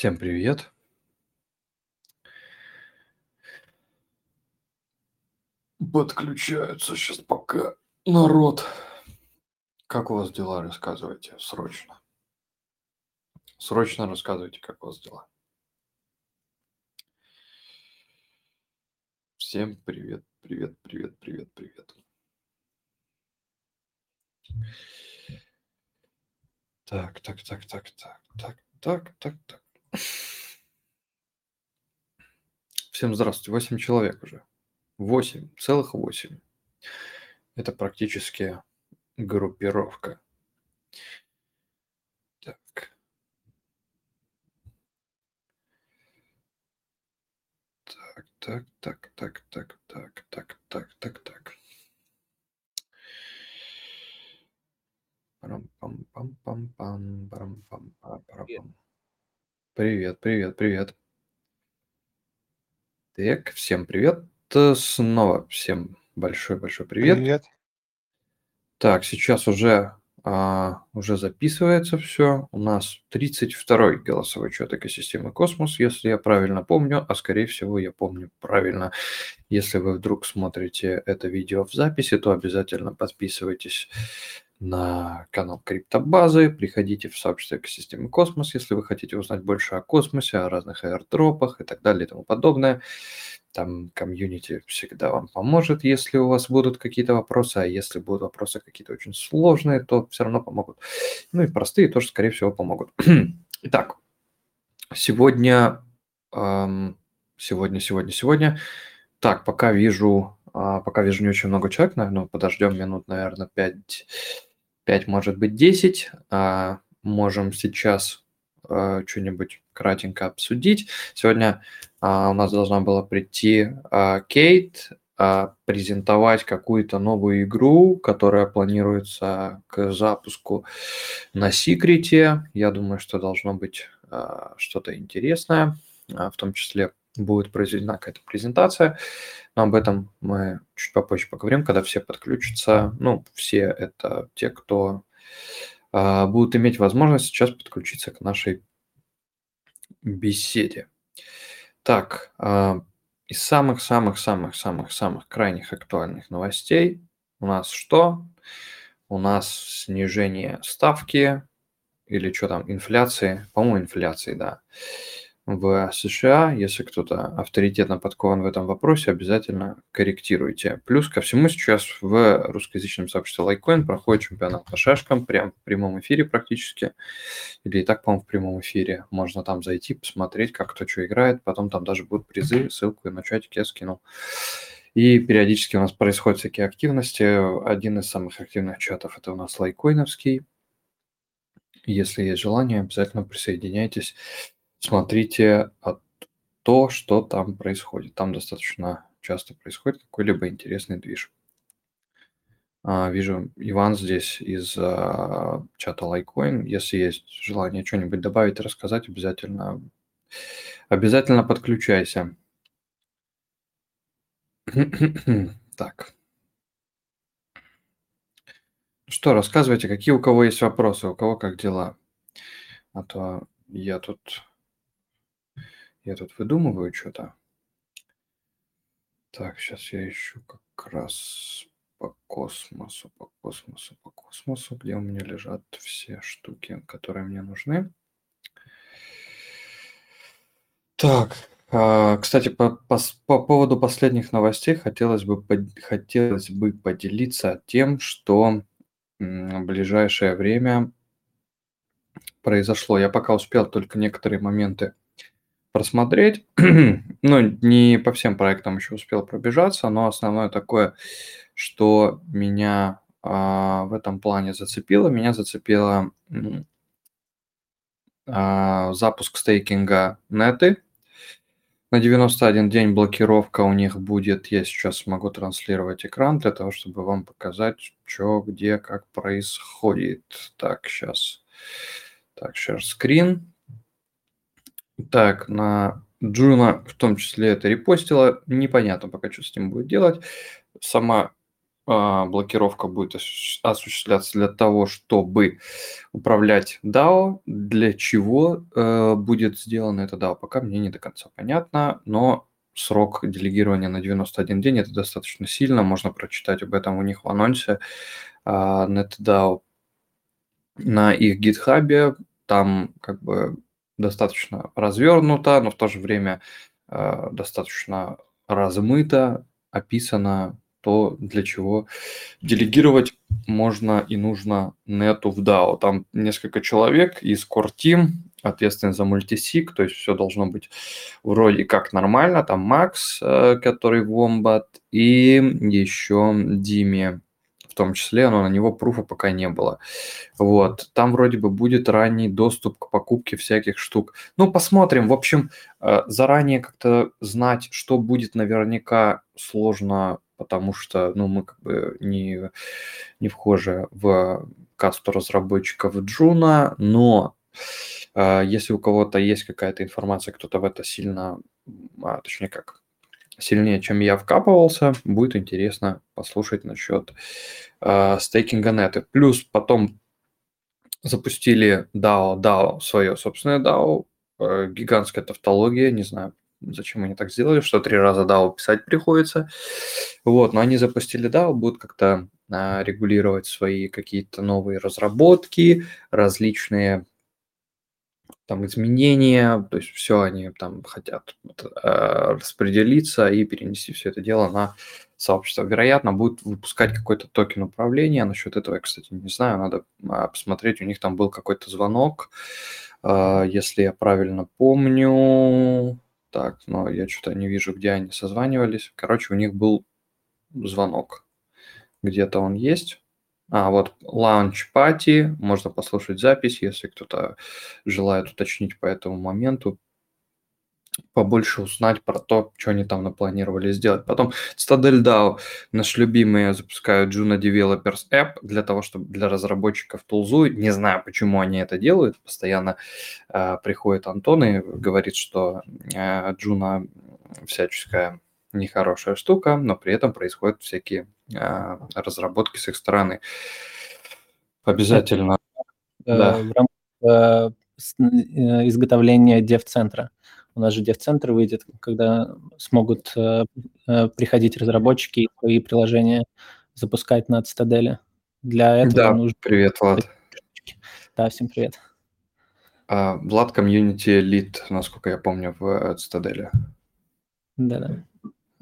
Всем привет. Подключаются сейчас пока народ. Как у вас дела, рассказывайте срочно. Срочно рассказывайте, как у вас дела. Всем привет, привет, привет, привет, привет. Так, так, так, так, так, так, так, так, так. Всем здравствуйте. Восемь человек уже. Восемь, целых восемь. Это практически группировка. Так. Так, так, так, так, так, так, так, так, так, так. Парам-пам-пам-пам-пам, парам-пам-пам-парам-пам. Привет, привет, привет. Так, всем привет. Снова всем большой-большой привет. Привет. Так, сейчас уже, а, уже записывается все. У нас 32-й голосовой чат экосистемы Космос, если я правильно помню, а скорее всего я помню правильно. Если вы вдруг смотрите это видео в записи, то обязательно подписывайтесь на канал Криптобазы, приходите в сообщество экосистемы Космос, если вы хотите узнать больше о космосе, о разных аирдропах и так далее и тому подобное. Там комьюнити всегда вам поможет, если у вас будут какие-то вопросы, а если будут вопросы какие-то очень сложные, то все равно помогут. Ну и простые тоже, скорее всего, помогут. Итак, сегодня, эм, сегодня, сегодня, сегодня. Так, пока вижу, э, пока вижу не очень много человек, наверное, подождем минут, наверное, 5 5, может быть, 10. А, можем сейчас а, что-нибудь кратенько обсудить. Сегодня а, у нас должна была прийти Кейт, презентовать какую-то новую игру, которая планируется к запуску на секрете. Я думаю, что должно быть что-то интересное, в том числе будет произведена какая-то презентация. Но об этом мы чуть попозже поговорим, когда все подключатся. Ну, все это те, кто э, будут иметь возможность сейчас подключиться к нашей беседе. Так, э, из самых-самых-самых-самых-самых крайних актуальных новостей у нас что? У нас снижение ставки или что там, инфляции, по-моему, инфляции, да в США, если кто-то авторитетно подкован в этом вопросе, обязательно корректируйте. Плюс ко всему сейчас в русскоязычном сообществе Litecoin проходит чемпионат по шашкам, прям в прямом эфире практически, или и так, по-моему, в прямом эфире. Можно там зайти, посмотреть, как кто что играет, потом там даже будут призы, ссылку на чатик я скинул. И периодически у нас происходят всякие активности. Один из самых активных чатов – это у нас лайкоиновский. Если есть желание, обязательно присоединяйтесь смотрите то, что там происходит. Там достаточно часто происходит какой-либо интересный движ. А, вижу, Иван здесь из а, чата Litecoin. Если есть желание что-нибудь добавить, рассказать, обязательно, обязательно подключайся. Так. Что, рассказывайте, какие у кого есть вопросы, у кого как дела. А то я тут я тут выдумываю что-то. Так, сейчас я ищу как раз по космосу, по космосу, по космосу, где у меня лежат все штуки, которые мне нужны. Так, а, кстати, по, по, по поводу последних новостей хотелось бы, хотелось бы поделиться тем, что в ближайшее время произошло. Я пока успел только некоторые моменты просмотреть. ну, не по всем проектам еще успел пробежаться, но основное такое, что меня а, в этом плане зацепило, меня зацепило а, запуск стейкинга неты. На 91 день блокировка у них будет. Я сейчас могу транслировать экран для того, чтобы вам показать, что, где, как происходит. Так, сейчас. Так, share screen. Так, на Джуна в том числе это репостила. Непонятно пока, что с ним будет делать. Сама а, блокировка будет осуществляться для того, чтобы управлять DAO. Для чего э, будет сделано это DAO, пока мне не до конца понятно, но срок делегирования на 91 день это достаточно сильно. Можно прочитать об этом у них в анонсе. А, NetDAO на их гитхабе. Там как бы достаточно развернуто, но в то же время э, достаточно размыто описано то, для чего делегировать можно и нужно нету в DAO. Там несколько человек из Core Team, ответственный за мультисик, то есть все должно быть вроде как нормально. Там Макс, э, который Wombat, и еще Диме в том числе, но на него пруфа пока не было. Вот, там вроде бы будет ранний доступ к покупке всяких штук. Ну, посмотрим. В общем, э, заранее как-то знать, что будет наверняка сложно, потому что, ну, мы как бы не, не вхожи в касту разработчиков Джуна, но э, если у кого-то есть какая-то информация, кто-то в это сильно, а, точнее как, сильнее, чем я вкапывался. Будет интересно послушать насчет э, стейкинга неты. Плюс потом запустили DAO, DAO, свое собственное DAO, э, гигантская тавтология, не знаю, зачем они так сделали, что три раза DAO писать приходится. Вот, но они запустили DAO, будут как-то э, регулировать свои какие-то новые разработки, различные там изменения, то есть все они там хотят э, распределиться и перенести все это дело на сообщество. Вероятно, будут выпускать какой-то токен управления. Насчет этого я, кстати, не знаю, надо а, посмотреть. У них там был какой-то звонок, э, если я правильно помню. Так, но я что-то не вижу, где они созванивались. Короче, у них был звонок. Где-то он есть. А, вот Launch Party, можно послушать запись, если кто-то желает уточнить по этому моменту, побольше узнать про то, что они там напланировали сделать. Потом Stadel DAO, наш любимый, запускают Juno Developers App для того, чтобы для разработчиков тулзу. Не знаю, почему они это делают. Постоянно э, приходит Антон и говорит, что э, Juno всяческая нехорошая штука, но при этом происходят всякие э, разработки с их стороны. Обязательно. Э, да. В рамках э, изготовления дев-центра. У нас же дев-центр выйдет, когда смогут э, э, приходить разработчики и свои приложения запускать на Цитаделе. Для этого да, нужно... привет, Влад. Да, всем привет. А, Влад комьюнити лид, насколько я помню, в Цитаделе. Да-да.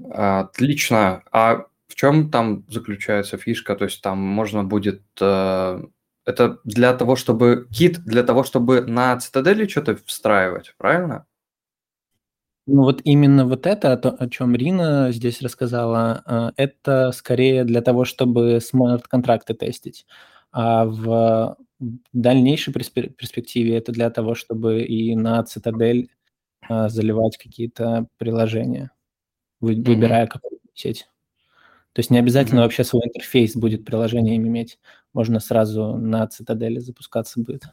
Отлично. А в чем там заключается фишка? То есть там можно будет... Э, это для того, чтобы... Кит для того, чтобы на цитадели что-то встраивать, правильно? Ну вот именно вот это, о, чем Рина здесь рассказала, э, это скорее для того, чтобы смарт-контракты тестить. А в дальнейшей перспективе это для того, чтобы и на Цитадель э, заливать какие-то приложения вы, mm-hmm. выбирая какую сеть. То есть не обязательно mm-hmm. вообще свой интерфейс будет приложением иметь. Можно сразу на цитадели запускаться будет.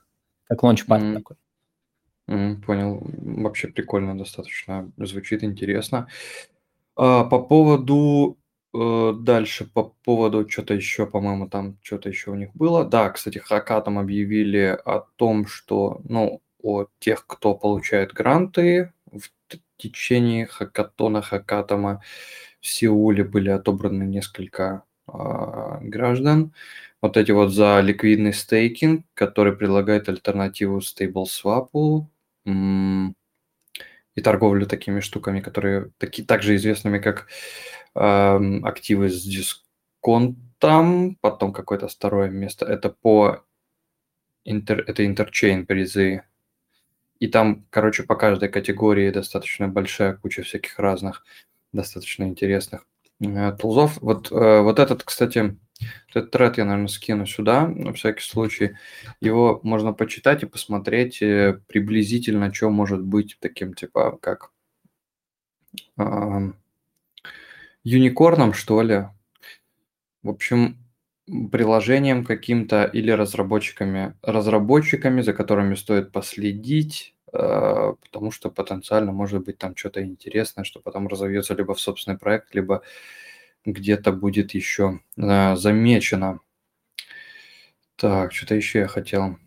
Как лаунчпад mm-hmm. такой. Mm, понял. Вообще прикольно достаточно. Звучит интересно. А, по поводу э, дальше, по поводу что-то еще, по-моему, там что-то еще у них было. Да, кстати, Хакатом объявили о том, что, ну, о тех, кто получает гранты течение хакатона Хакатома в Сеуле были отобраны несколько э, граждан. Вот эти вот за ликвидный стейкинг, который предлагает альтернативу StableSwap и торговлю такими штуками, которые таки, также известными как э, активы с дисконтом, потом какое-то второе место. Это по интер, это интерчейн призы и там, короче, по каждой категории достаточно большая куча всяких разных, достаточно интересных э, тулзов. Вот, э, вот этот, кстати, этот тред я, наверное, скину сюда, на всякий случай. Его можно почитать и посмотреть э, приблизительно, что может быть таким, типа, как юникорном, что ли. В общем, приложением каким-то или разработчиками, разработчиками, за которыми стоит последить, э, потому что потенциально может быть там что-то интересное, что потом разовьется либо в собственный проект, либо где-то будет еще э, замечено. Так, что-то еще я хотел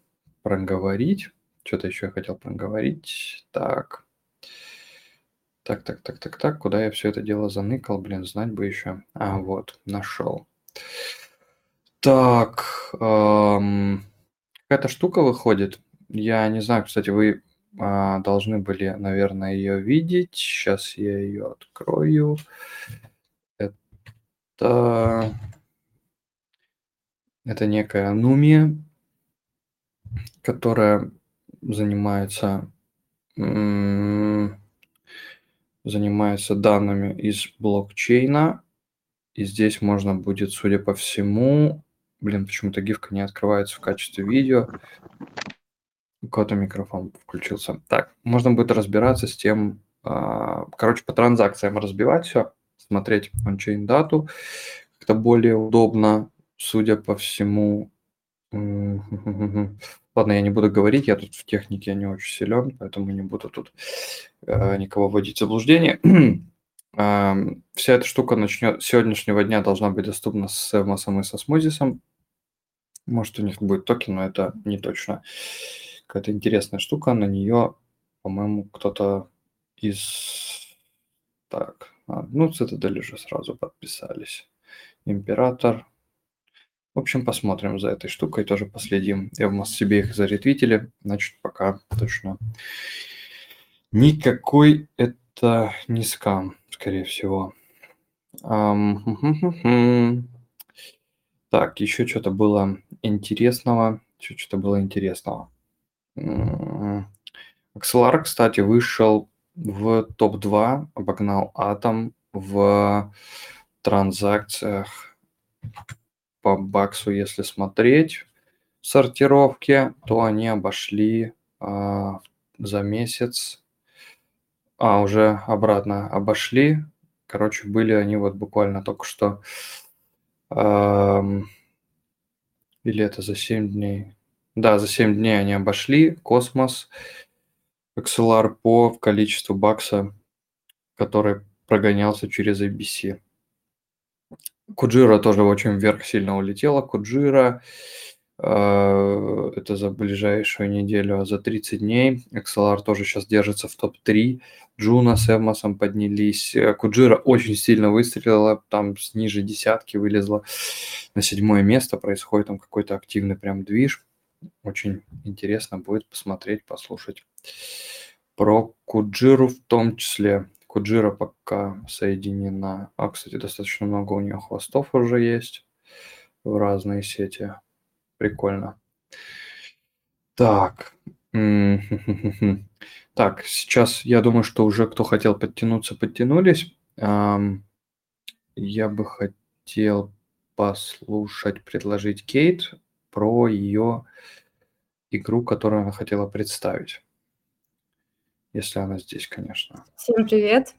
проговорить. Что-то еще я хотел проговорить. Так. Так, так, так, так, так. Куда я все это дело заныкал? Блин, знать бы еще. А, вот, нашел. Так. Эм, какая-то штука выходит. Я не знаю, кстати, вы а, должны были, наверное, ее видеть. Сейчас я ее открою. Это, это некая Нумия, которая занимается занимается данными из блокчейна. И здесь можно будет, судя по всему, блин, почему-то гифка не открывается в качестве видео. У кого-то микрофон включился. Так, можно будет разбираться с тем, а, короче, по транзакциям разбивать все, смотреть ончейн дату, как-то более удобно, судя по всему. Ладно, я не буду говорить, я тут в технике не очень силен, поэтому не буду тут э, никого вводить в заблуждение. вся эта штука начнет с сегодняшнего дня должна быть доступна с Эвмосом и со Смузисом. Может, у них будет токен, но это не точно. Какая-то интересная штука, на нее, по-моему, кто-то из... Так, а, ну, Цитадель уже сразу подписались. Император, в общем, посмотрим за этой штукой, тоже последим. В себе их заретвитили, значит, пока точно никакой это не скам, скорее всего. Так, еще что-то было интересного. Еще что-то было интересного. Axelar, кстати, вышел в топ-2, обогнал Атом в транзакциях по баксу, если смотреть сортировки, то они обошли а, за месяц, а уже обратно обошли. Короче, были они вот буквально только что, а, или это за 7 дней. Да, за 7 дней они обошли Космос, Axelar по количеству бакса, который прогонялся через IBC. Куджира тоже очень вверх сильно улетела. Куджира э, это за ближайшую неделю, а за 30 дней. Axelar тоже сейчас держится в топ-3. Джуна с Эвмосом поднялись. Э, Куджира очень сильно выстрелила, там с ниже десятки вылезла на седьмое место. Происходит там какой-то активный прям движ. Очень интересно будет посмотреть, послушать про Куджиру в том числе. Куджира пока соединена. А, кстати, достаточно много у нее хвостов уже есть в разные сети. Прикольно. Так. Так, сейчас я думаю, что уже кто хотел подтянуться, подтянулись. Я бы хотел послушать, предложить Кейт про ее игру, которую она хотела представить если она здесь, конечно. Всем привет.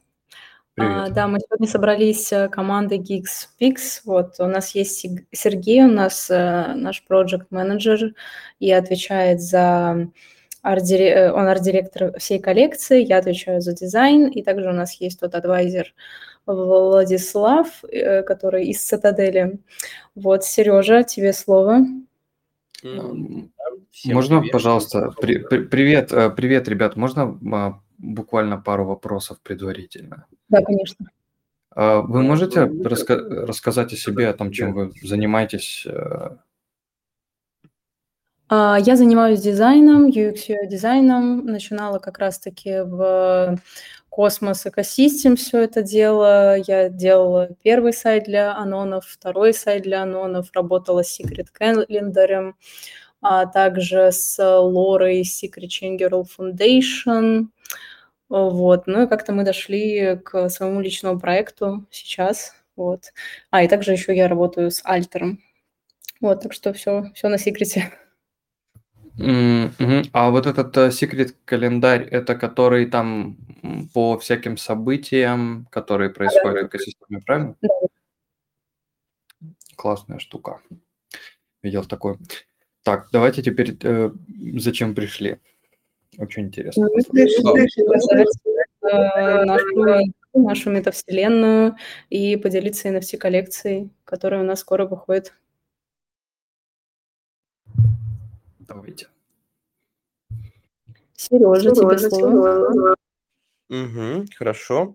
Привет. А, да, мы сегодня собрались э, командой Geeks Pix. Вот у нас есть Сергей, у нас э, наш проект менеджер и отвечает за арт э, он арт-директор всей коллекции, я отвечаю за дизайн, и также у нас есть тот адвайзер Владислав, который из Цитадели. Вот, Сережа, тебе слово. Всем можно, привет. пожалуйста, при, при, привет, привет, ребят, можно а, буквально пару вопросов предварительно? Да, конечно. А, вы можете раска- рассказать о себе, о том, чем вы занимаетесь? Э? А, я занимаюсь дизайном, UX дизайном. Начинала как раз-таки в Космос Экосистем все это дело. Я делала первый сайт для анонов, второй сайт для анонов, работала с Secret Calendar, а также с Лорой Secret Chain Girl Foundation. Вот. Ну и как-то мы дошли к своему личному проекту сейчас. Вот. А, и также еще я работаю с Альтером. Вот, так что все, все на секрете. Mm-hmm. А вот этот uh, секрет календарь, это который там по всяким событиям, которые происходят в экосистеме, правильно? Да. Классная штука. Видел такой. Так, давайте теперь э, зачем пришли? Очень интересно. Мы пришли показать э, нашу нашу метавселенную и поделиться NFT-коллекцией, которая у нас скоро выходит. Давайте. Сережа, тебе слово. Угу, хорошо.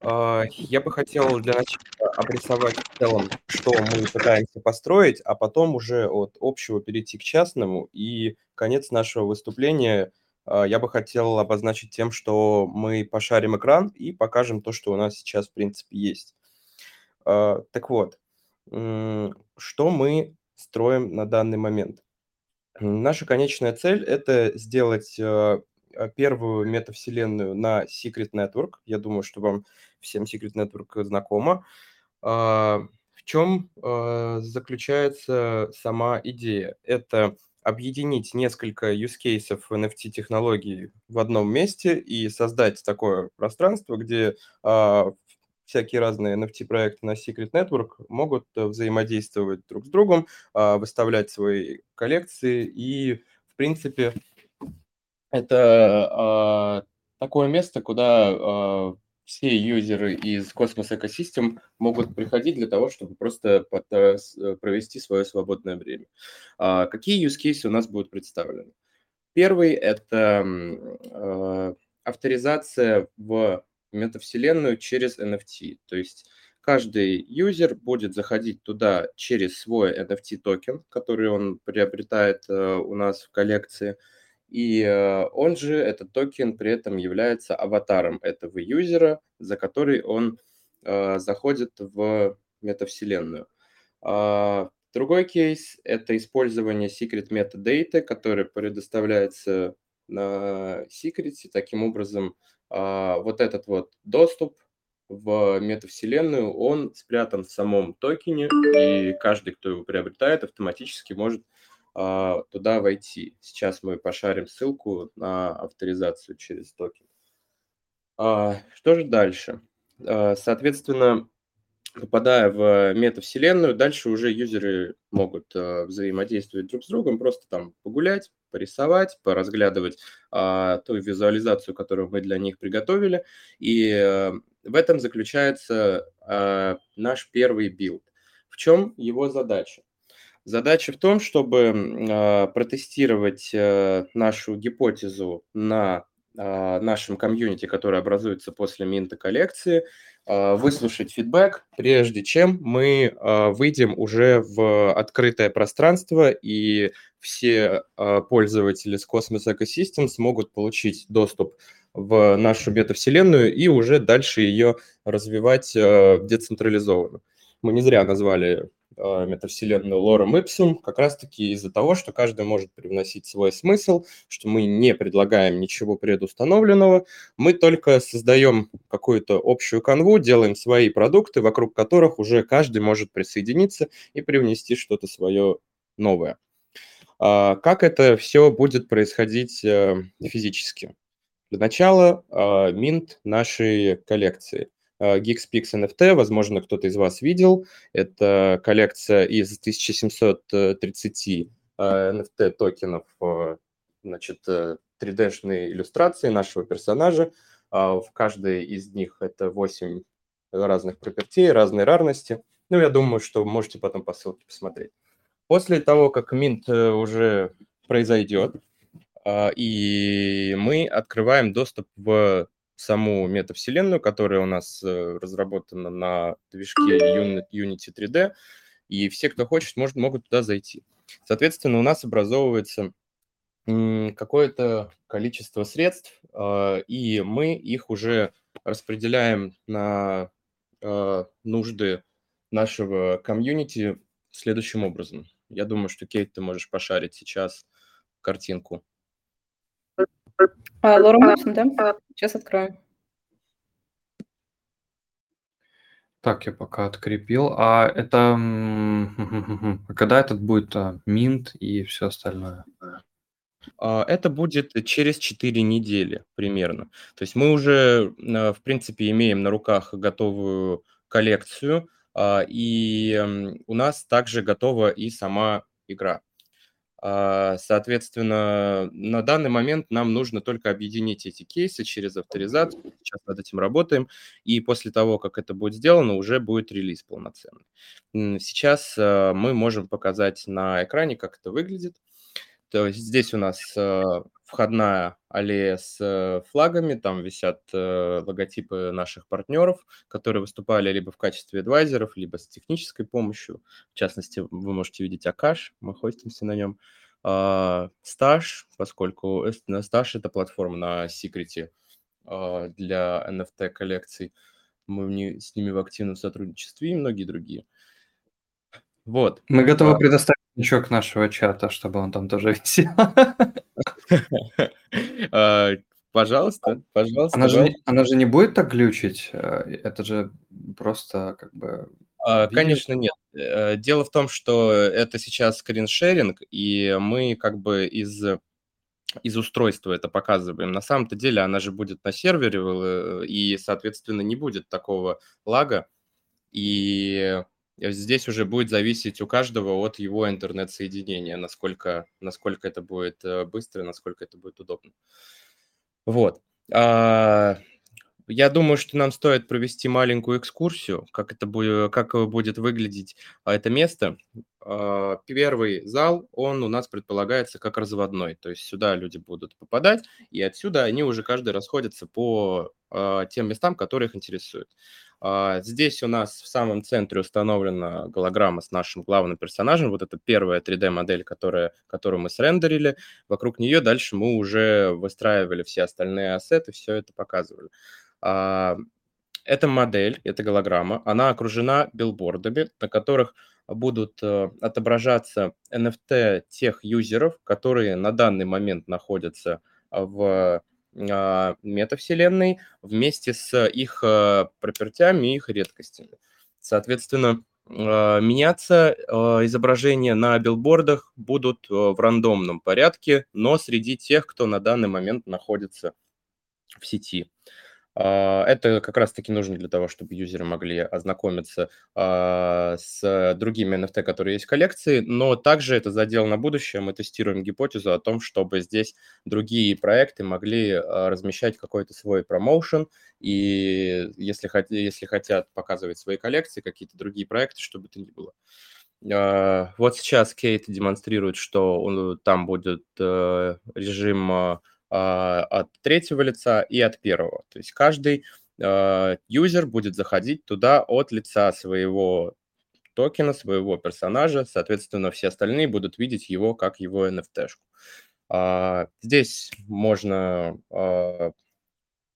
А, Я бы хотел для начала обрисовать в целом, что мы пытаемся построить, а потом уже от общего перейти к частному. И конец нашего выступления я бы хотел обозначить тем, что мы пошарим экран и покажем то, что у нас сейчас, в принципе, есть. А, Так вот, что мы строим на данный момент? Наша конечная цель – это сделать первую метавселенную на Secret Network. Я думаю, что вам всем Secret Network знакома. А, в чем а, заключается сама идея? Это объединить несколько use cases NFT-технологий в одном месте и создать такое пространство, где а, всякие разные NFT-проекты на Secret Network могут взаимодействовать друг с другом, выставлять свои коллекции. И, в принципе, это такое место, куда все юзеры из Cosmos Ecosystem могут приходить для того, чтобы просто э, э, провести свое свободное время. А, какие use cases у нас будут представлены? Первый – это э, авторизация в метавселенную через NFT. То есть каждый юзер будет заходить туда через свой NFT-токен, который он приобретает у нас в коллекции – и э, он же, этот токен, при этом является аватаром этого юзера, за который он э, заходит в метавселенную. А, другой кейс – это использование secret metadata, который предоставляется на Secret. Таким образом, а, вот этот вот доступ в метавселенную, он спрятан в самом токене, и каждый, кто его приобретает, автоматически может туда войти. Сейчас мы пошарим ссылку на авторизацию через токен. А, что же дальше? А, соответственно, попадая в метавселенную, дальше уже юзеры могут взаимодействовать друг с другом, просто там погулять, порисовать, поразглядывать а, ту визуализацию, которую мы для них приготовили. И а, в этом заключается а, наш первый билд. В чем его задача? Задача в том, чтобы э, протестировать э, нашу гипотезу на э, нашем комьюнити, который образуется после минта коллекции, э, выслушать фидбэк, прежде чем мы выйдем уже в открытое пространство, и все пользователи с Cosmos Ecosystem смогут получить доступ в нашу бета-вселенную и уже дальше ее развивать э, децентрализованно. Мы не зря назвали а, метавселенную лором ipsum как раз-таки из-за того, что каждый может привносить свой смысл, что мы не предлагаем ничего предустановленного, мы только создаем какую-то общую канву, делаем свои продукты, вокруг которых уже каждый может присоединиться и привнести что-то свое новое. А, как это все будет происходить э, физически? Для начала минт нашей коллекции – Geekspix NFT, возможно, кто-то из вас видел. Это коллекция из 1730 NFT токенов, э, значит, 3D-шные э, иллюстрации нашего персонажа. А в каждой из них это 8 разных пропертей, разной рарности. Ну, я думаю, что можете потом по ссылке посмотреть. После того, как минт э, уже произойдет, и мы открываем доступ в саму метавселенную, которая у нас э, разработана на движке Unity 3D, и все, кто хочет, может, могут туда зайти. Соответственно, у нас образовывается какое-то количество средств, а, и мы их уже распределяем на а, нужды нашего комьюнити следующим образом. Я думаю, что, Кейт, ты можешь пошарить сейчас картинку. А, Лора Мопсон, да? Сейчас открою. Так, я пока открепил. А это когда этот будет минт и все остальное? А, это будет через 4 недели примерно. То есть мы уже, в принципе, имеем на руках готовую коллекцию, а, и у нас также готова и сама игра. А, соответственно, на данный момент нам нужно только объединить эти кейсы через авторизацию. Сейчас над этим работаем. И после того, как это будет сделано, уже будет релиз полноценный. Сейчас а, мы можем показать на экране, как это выглядит. То есть здесь у нас а, входная аллея с э, флагами, там висят э, логотипы наших партнеров, которые выступали либо в качестве адвайзеров, либо с технической помощью. В частности, вы можете видеть Акаш, мы хостимся на нем. А, стаж, поскольку стаж – это платформа на секрете а, для NFT-коллекций. Мы с ними в активном сотрудничестве и многие другие. Вот. Мы готовы а, предоставить значок нашего чата, чтобы он там тоже висел. А, пожалуйста, пожалуйста. Она же, она же не будет так глючить. Э, это же просто как бы... А, конечно, нет. Э, дело в том, что это сейчас скриншеринг, и мы как бы из из устройства это показываем. На самом-то деле она же будет на сервере, э, и, соответственно, не будет такого лага. И здесь уже будет зависеть у каждого от его интернет-соединения, насколько, насколько это будет э, быстро, насколько это будет удобно. Вот. А, я думаю, что нам стоит провести маленькую экскурсию, как это будет, как будет выглядеть а, это место. А, первый зал, он у нас предполагается как разводной, то есть сюда люди будут попадать, и отсюда они уже каждый расходятся по тем местам, которые их интересуют. А, здесь у нас в самом центре установлена голограмма с нашим главным персонажем. Вот это первая 3D-модель, которая, которую мы срендерили. Вокруг нее дальше мы уже выстраивали все остальные ассеты, все это показывали. А, эта модель, эта голограмма, она окружена билбордами, на которых будут э, отображаться NFT тех юзеров, которые на данный момент находятся в а, метавселенной вместе с их а, пропертями и их редкостями. Соответственно, а, меняться изображения на билбордах будут в рандомном порядке, но среди тех, кто на данный момент находится в сети. А, это как раз-таки нужно для того, чтобы юзеры могли ознакомиться а, с другими NFT, которые есть в коллекции, но также это задел на будущее. Мы тестируем гипотезу о том, чтобы здесь другие проекты могли а, размещать какой-то свой промоушен, и если, если хотят показывать свои коллекции, какие-то другие проекты, чтобы это ни было. Вот сейчас Кейт демонстрирует, что он, там будет э, режим а, от третьего лица и от первого. То есть каждый а, юзер будет заходить туда от лица своего токена, своего персонажа, соответственно, все остальные будут видеть его как его NFT-шку. А, здесь можно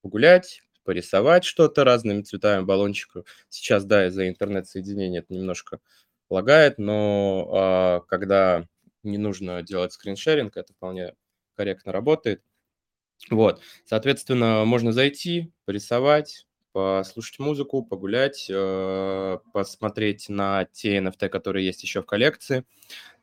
погулять, порисовать что-то разными цветами баллончика. Сейчас, да, из-за интернет-соединения это немножко лагает, но когда не нужно делать скриншеринг, это вполне корректно работает. Вот, соответственно, можно зайти, порисовать, послушать музыку, погулять, э, посмотреть на те NFT, которые есть еще в коллекции.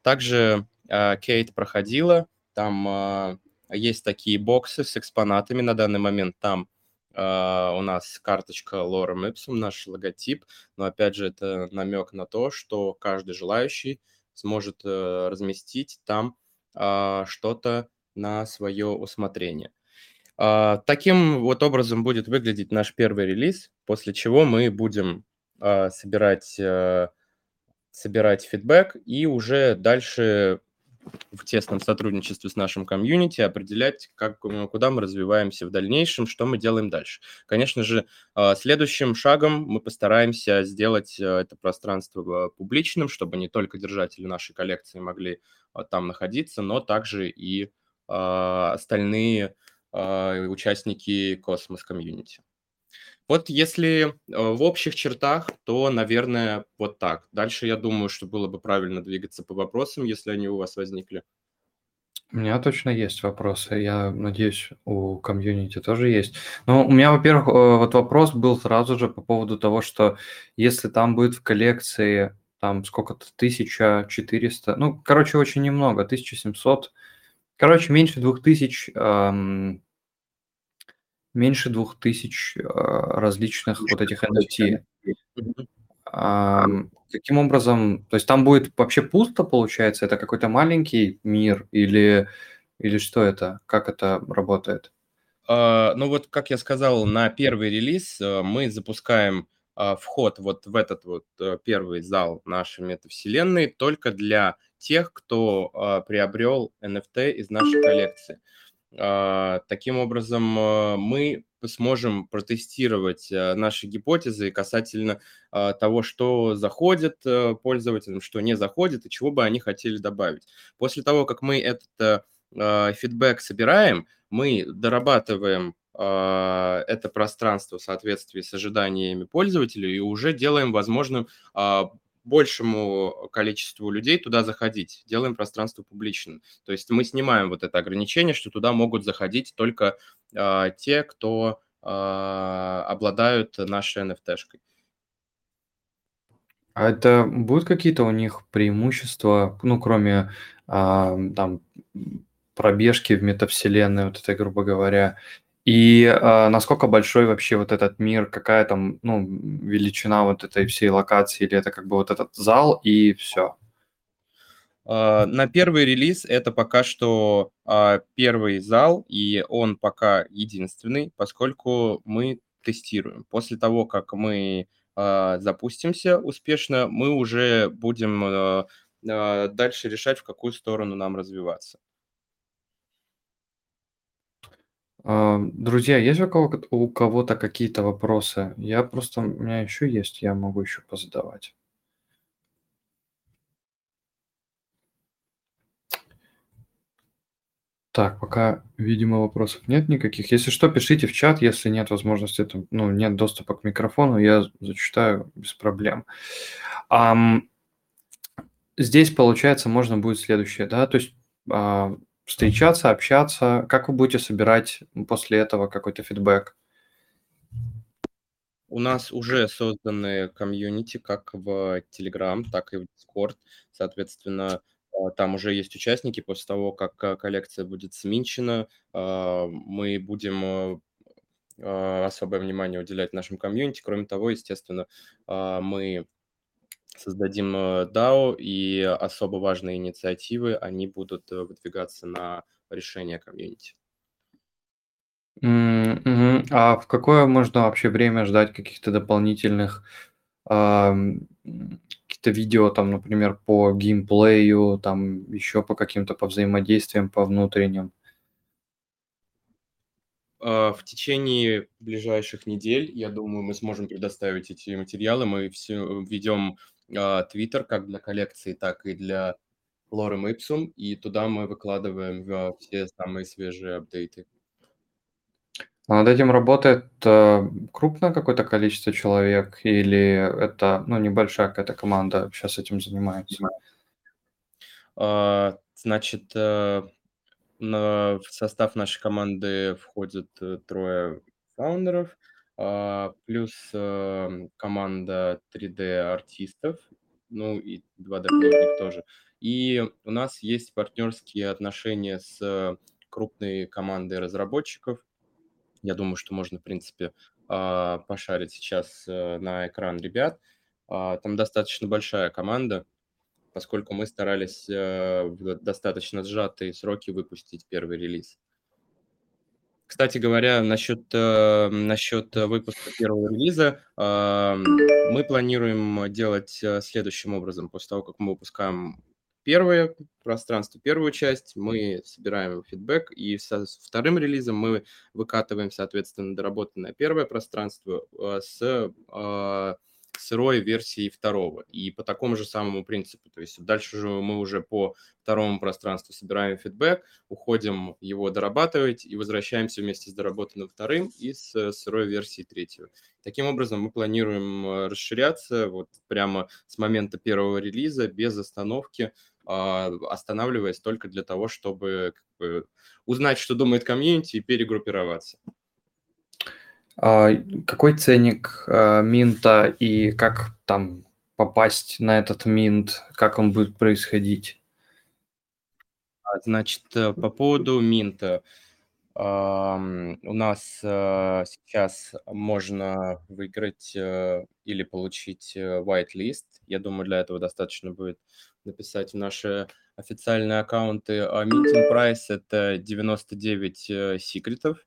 Также э, Кейт проходила, там э, есть такие боксы с экспонатами на данный момент, там у нас карточка Lorem Ipsum, наш логотип, но опять же это намек на то, что каждый желающий сможет разместить там что-то на свое усмотрение. А, таким вот образом будет выглядеть наш первый релиз, после чего мы будем а, собирать, э, собирать фидбэк и уже дальше в тесном сотрудничестве с нашим комьюнити определять, как, куда мы развиваемся в дальнейшем, что мы делаем дальше. Конечно же, а, следующим шагом мы постараемся сделать э, это пространство публичным, чтобы не только держатели нашей коллекции могли там находиться, но также и остальные участники Космос комьюнити. Вот если э, в общих чертах, то, наверное, вот так. Дальше я думаю, что было бы правильно двигаться по вопросам, если они у вас возникли. У меня точно есть вопросы. Я надеюсь, у комьюнити тоже есть. Но у меня, во-первых, э, вот вопрос был сразу же по поводу того, что если там будет в коллекции там сколько-то, 1400, ну, короче, очень немного, 1700 Короче, меньше двух тысяч, эм, меньше двух тысяч э, различных вот этих NFT. Ам, каким образом, то есть там будет вообще пусто, получается? Это какой-то маленький мир или, или что это? Как это работает? А, ну вот, как я сказал, на первый релиз э, мы запускаем а, вход вот в этот вот э, первый зал нашей метавселенной только для тех, кто а, приобрел NFT из нашей коллекции. А, таким образом, э, мы сможем протестировать э, наши гипотезы касательно того, что заходит э, пользователям, что не заходит и чего бы они хотели добавить. После того, как мы этот фидбэк собираем, мы дорабатываем это пространство в соответствии с ожиданиями пользователей и уже делаем возможным большему количеству людей туда заходить, делаем пространство публичным. То есть мы снимаем вот это ограничение, что туда могут заходить только э, те, кто э, обладают нашей NFT-шкой. А это будут какие-то у них преимущества, ну, кроме а, там пробежки в метавселенной, вот это, грубо говоря, и а, насколько большой вообще вот этот мир, какая там, ну, величина вот этой всей локации, или это как бы вот этот зал и все? А, на первый релиз это пока что а, первый зал, и он пока единственный, поскольку мы тестируем. После того, как мы запустимся успешно, мы уже будем дальше решать, в какую сторону нам развиваться. А, друзья, есть у кого- у кого-то какие-то вопросы? Я просто, у меня еще есть, я могу еще позадавать. Так, пока, видимо, вопросов нет никаких. Если что, пишите в чат, если нет возможности, там, ну, нет доступа к микрофону, я зачитаю без проблем. Ам, здесь, получается, можно будет следующее, да, то есть а, встречаться, общаться? Как вы будете собирать после этого какой-то фидбэк? У нас уже созданы комьюнити как в Telegram, так и в Discord. Соответственно, а, там уже есть участники. После того, как а, коллекция будет сменчена, а, мы будем особое внимание уделять нашим комьюнити. Кроме того, естественно, мы создадим э, DAO, и особо важные инициативы, они будут э, выдвигаться на решение комьюнити. Mm-hmm. А в какое можно вообще время ждать каких-то дополнительных э, какие-то видео, там, например, по геймплею, там еще по каким-то по взаимодействиям, по внутренним? В течение ближайших недель, я думаю, мы сможем предоставить эти материалы. Мы все ведем Twitter как для коллекции, так и для Lorem Ipsum, и туда мы выкладываем все самые свежие апдейты. А над этим работает э, крупное какое-то количество человек или это ну, небольшая какая-то команда сейчас этим занимается? А, значит, э, в состав нашей команды входят э, трое фаундеров – а, плюс, эм, команда 3D-артистов, ну и 2D-художник тоже. И у нас есть партнерские отношения с крупной командой разработчиков. Я думаю, что можно, в принципе, а, пошарить сейчас э, на экран ребят. А, там достаточно большая команда, поскольку мы старались э, в достаточно сжатые сроки выпустить первый релиз. Кстати говоря, насчет, э, насчет выпуска первого релиза, э, мы планируем делать э, следующим образом. После того, как мы выпускаем первое пространство, первую часть, мы собираем фидбэк, и со вторым релизом мы выкатываем, соответственно, доработанное первое пространство э, с э, сырой версии второго. И по такому же самому принципу. То есть дальше же мы уже по второму пространству собираем фидбэк, уходим его дорабатывать и возвращаемся вместе с доработанным вторым и с сырой версией третьего. Таким образом, мы планируем э, расширяться вот прямо с момента первого релиза без остановки, а, останавливаясь только для того, чтобы узнать, что думает комьюнити и перегруппироваться. А, какой ценник а, минта и как там попасть на этот минт, как он будет происходить? А, значит, э, по поводу минта. У нас, э, сейчас можно выиграть, э, или получить, э, whitelist. Я думаю, для этого достаточно будет написать в наши официальные аккаунты. Minting price- это 99, э, секретов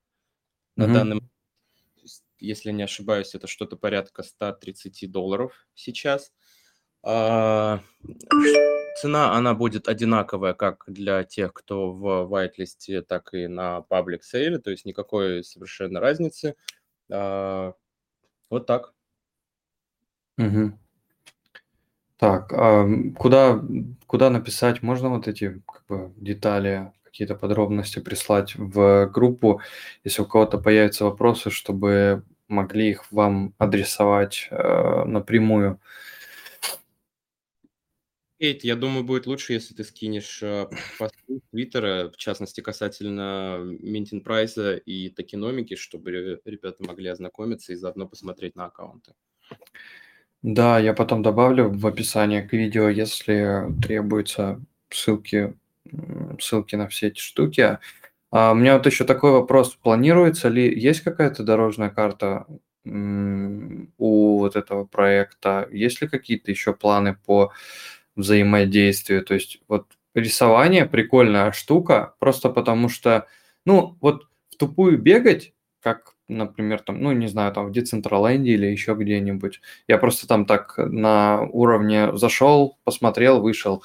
на Мгм. данный если не ошибаюсь, это что-то порядка 130 долларов сейчас. А, цена, она будет одинаковая как для тех, кто в whitelist, так и на public sale, то есть никакой совершенно разницы. А, вот так. Мгм. Так, куда куда написать? Можно вот эти как бы детали, какие-то подробности прислать в группу, если у кого-то появятся вопросы, чтобы могли их вам адресовать, э, напрямую? Кейт, я думаю, будет лучше, если ты скинешь, э, посты "Твиттера", в частности, касательно минтинг прайса и токеномики, чтобы ре ребята могли ознакомиться и заодно посмотреть на аккаунты. Да, я потом добавлю в описание к видео, если требуются ссылки, ссылки на все эти штуки. А у меня вот еще такой вопрос: планируется ли, есть какая-то дорожная карта, у вот этого проекта? Есть ли какие-то еще планы по взаимодействию? То есть вот рисование- прикольная штука, просто потому что, ну, вот в тупую бегать, как, например, там, ну, не знаю, там в Decentraland или еще где-нибудь. Я просто там так на уровне зашел, посмотрел, вышел,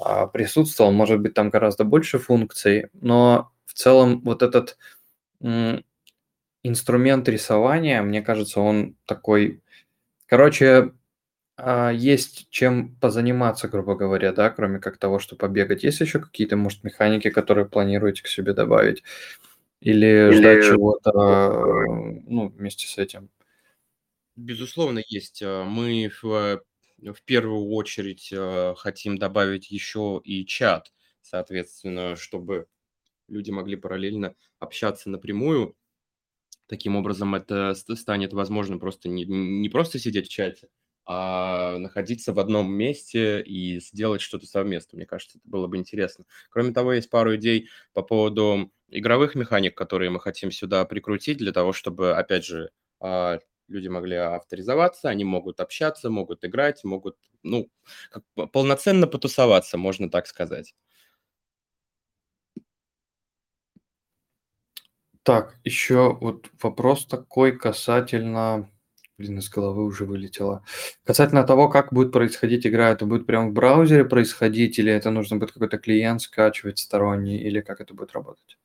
а, присутствовал. Может быть, там гораздо больше функций, но целом вот этот, инструмент рисования, мне кажется, он такой Короче, а, есть чем позаниматься, грубо говоря, да, кроме как того, что побегать. Есть еще какие-то, может, механики, которые планируете к себе добавить? Или ждать Или чего-то, э, ну, вместе с этим? Безусловно, есть. А, мы в в первую очередь, хотим добавить еще и чат, соответственно, чтобы люди могли параллельно общаться напрямую. Таким образом, это ст станет возможным просто не не просто сидеть в чате, а находиться в одном месте и сделать что-то совместно. Мне кажется, это было бы интересно. Кроме того, есть пару идей по поводу игровых механик, которые мы хотим сюда прикрутить для того, чтобы, опять же, а, люди могли авторизоваться, они могут общаться, могут играть, могут, ну, полноценно потусоваться, можно так сказать. Так, еще вот вопрос такой касательно блин, из головы уже вылетело. Касательно того, как будет происходить игра, это будет прямо в браузере происходить или это нужно будет какой-то клиент скачивать сторонний, или как это будет работать?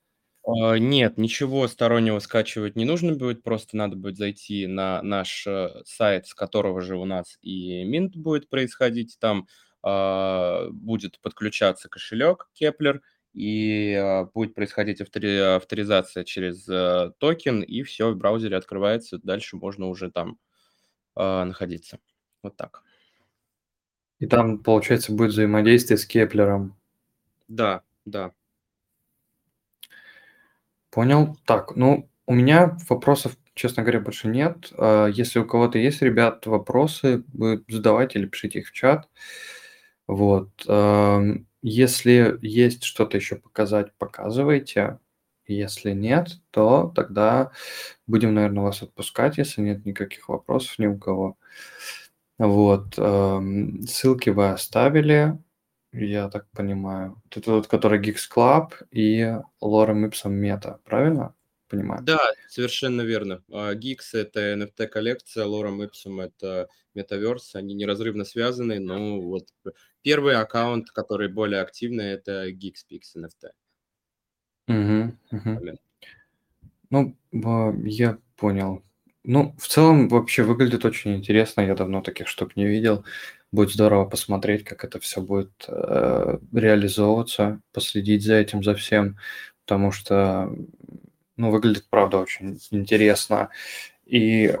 А, нет, ничего стороннего скачивать не нужно будет, просто надо будет зайти на наш, э, сайт, с которого же у нас и минт будет происходить. Там, а, будет подключаться кошелек Keplr, и, а, будет происходить автори авторизация через, э, токен, и все в браузере открывается. Дальше можно уже там, а, находиться. Вот так. И там, получается, будет взаимодействие с Кеплером. Да, да. Понял. Так, ну, у меня вопросов, честно говоря, больше нет. А, если у кого-то есть, ребят, вопросы, вы задавайте или пишите их в чат. Вот, если есть что-то еще показать, показывайте. Если нет, то тогда будем, наверно, вас отпускать, если нет никаких вопросов ни у кого. Вот, ам, ссылки вы оставили, я так понимаю. Вот это вот, который Geeks Club и Lorem Ipsum Meta, правильно понимаю? Да, совершенно верно. А, Geeks- это NFT-коллекция, Lorem Ipsum- это Metaverse. Они неразрывно связаны, но вот первый аккаунт, который более активный- это GeeksPix NFT. Мгм. Момент. Ну, я понял. Ну, в целом, вообще выглядит очень интересно. Я давно таких штук не видел. Будет здорово посмотреть, как это все будет, э, реализовываться, последить за этим, за всем, потому что, ну, выглядит, правда, очень интересно. И,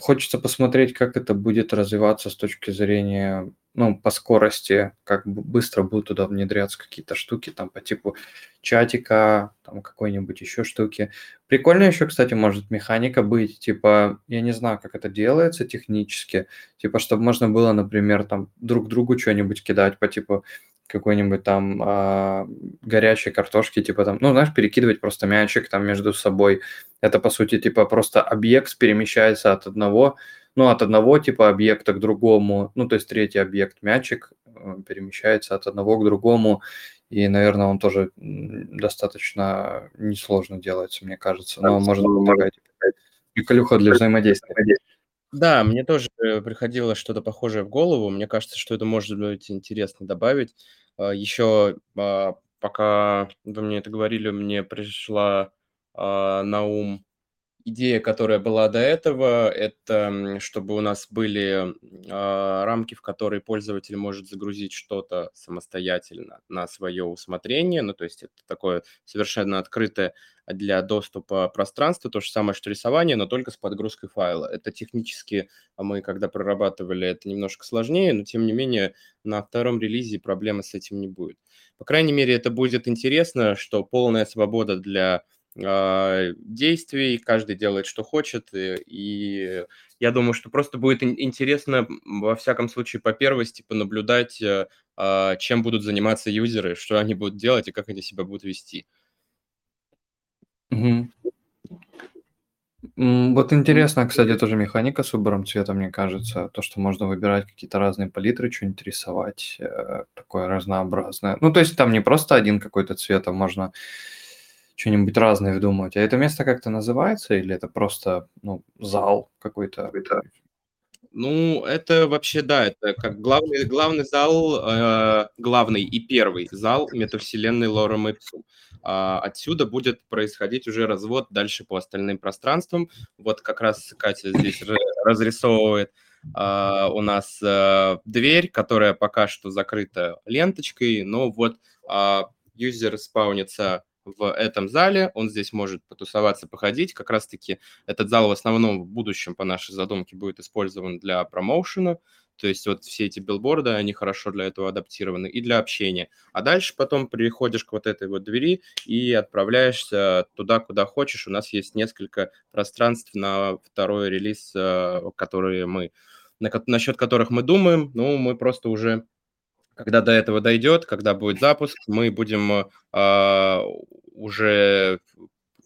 хочется посмотреть, как это будет развиваться с точки зрения ну, по скорости, как быстро будут туда внедряться какие-то штуки, там, по типу чатика, там, какой-нибудь еще штуки. Прикольно еще, кстати, может механика быть, типа, я не знаю, как это делается технически, типа, чтобы можно было, например, там, друг другу что-нибудь кидать по типу какой-нибудь там а, горячей картошки, типа там, ну, знаешь, перекидывать просто мячик там между собой. Это, по сути, типа просто объект перемещается от одного ну, от одного типа объекта к другому, ну, то есть третий объект, мячик, э, перемещается от одного к другому, и, наверное, он тоже достаточно несложно делается, мне кажется, но может помогать. Приколюха для взаимодействия. Да, мне тоже приходило что-то похожее в голову. Мне кажется, что это может быть интересно добавить. А, Еще а, пока вы мне это говорили, мне пришла а, на ум идея, которая была до этого, это чтобы у нас были э, рамки, в которые пользователь может загрузить что-то самостоятельно на свое усмотрение. Ну, то есть это такое совершенно открытое для доступа пространство, то же самое, что рисование, но только с подгрузкой файла. Это технически а мы, когда прорабатывали, это немножко сложнее, но тем не менее на втором релизе проблемы с этим не будет. По крайней мере, это будет интересно, что полная свобода для действий, каждый делает, что хочет, и, и я думаю, что просто будет интересно, во всяком случае, по первости понаблюдать, э, а, чем будут заниматься юзеры, что они будут делать и как они себя будут вести. Угу. Вот интересно, кстати, тоже механика с выбором цвета, мне кажется, то, что можно выбирать какие-то разные палитры, что-нибудь рисовать, э, такое разнообразное. Ну, то есть там не просто один какой-то цвет, а можно что-нибудь разное вдумывать. А это место как-то называется или это просто ну, зал какой-то? Ну, это вообще, да, это как главный, главный зал, э, главный и первый зал метавселенной Лора Ipsum. А отсюда будет происходить уже развод дальше по остальным пространствам. Вот как раз Катя здесь разрисовывает Uh, у нас uh, дверь, которая пока что закрыта ленточкой, но вот uh, юзер спаунится в этом зале, он здесь может потусоваться, походить. Как раз-таки этот зал в основном в будущем, по нашей задумке, будет использован для промоушена, то есть вот все эти билборды, они хорошо для этого адаптированы и для общения. А дальше потом приходишь к вот этой вот двери и отправляешься туда, куда хочешь. У нас есть несколько пространств на второй релиз, э, которые мы, насчет которых мы думаем. Ну, мы просто уже когда до этого дойдет, когда будет запуск, мы будем э, уже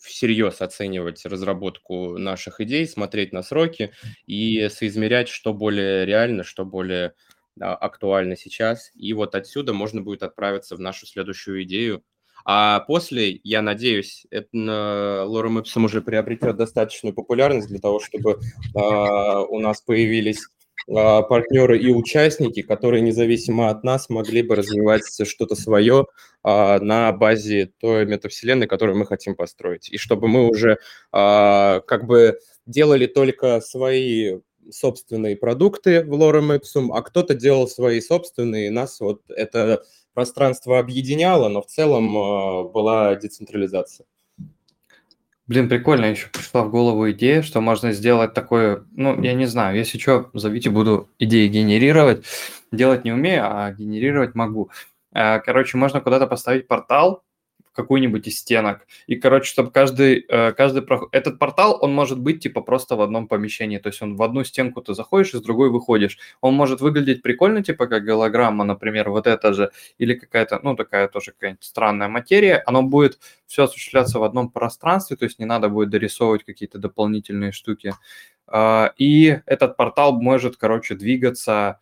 всерьез оценивать разработку наших идей, смотреть на сроки и соизмерять, что более реально, что более а, актуально сейчас. И вот отсюда можно будет отправиться в нашу следующую идею. А после, я надеюсь, это Лорем Ipsum уже приобретет достаточную популярность для того, чтобы э, у нас появились а, партнеры и участники, которые независимо от нас могли бы развивать что-то свое а, на базе той метавселенной, которую мы хотим построить. И чтобы мы уже а, как бы делали только свои собственные продукты в Lorem Ipsum, а кто-то делал свои собственные, и нас вот это пространство объединяло, но в целом была децентрализация. Блин, прикольно, еще пришла в голову идея, что можно сделать такое, ну, я не знаю, если что, зовите, буду идеи генерировать. Делать не умею, а генерировать могу. Э, короче, можно куда-то поставить портал, какую-нибудь из стенок. И, короче, чтобы каждый, э, каждый... Этот портал, он может быть типа просто в одном помещении. То есть он в одну стенку ты заходишь, из другой выходишь. Он может выглядеть прикольно, типа как голограмма, например, вот это же, или какая-то, ну, такая тоже какая-нибудь странная материя. Оно будет все осуществляться в одном пространстве, то есть не надо будет дорисовывать какие-то дополнительные штуки. А, и этот портал может, короче, двигаться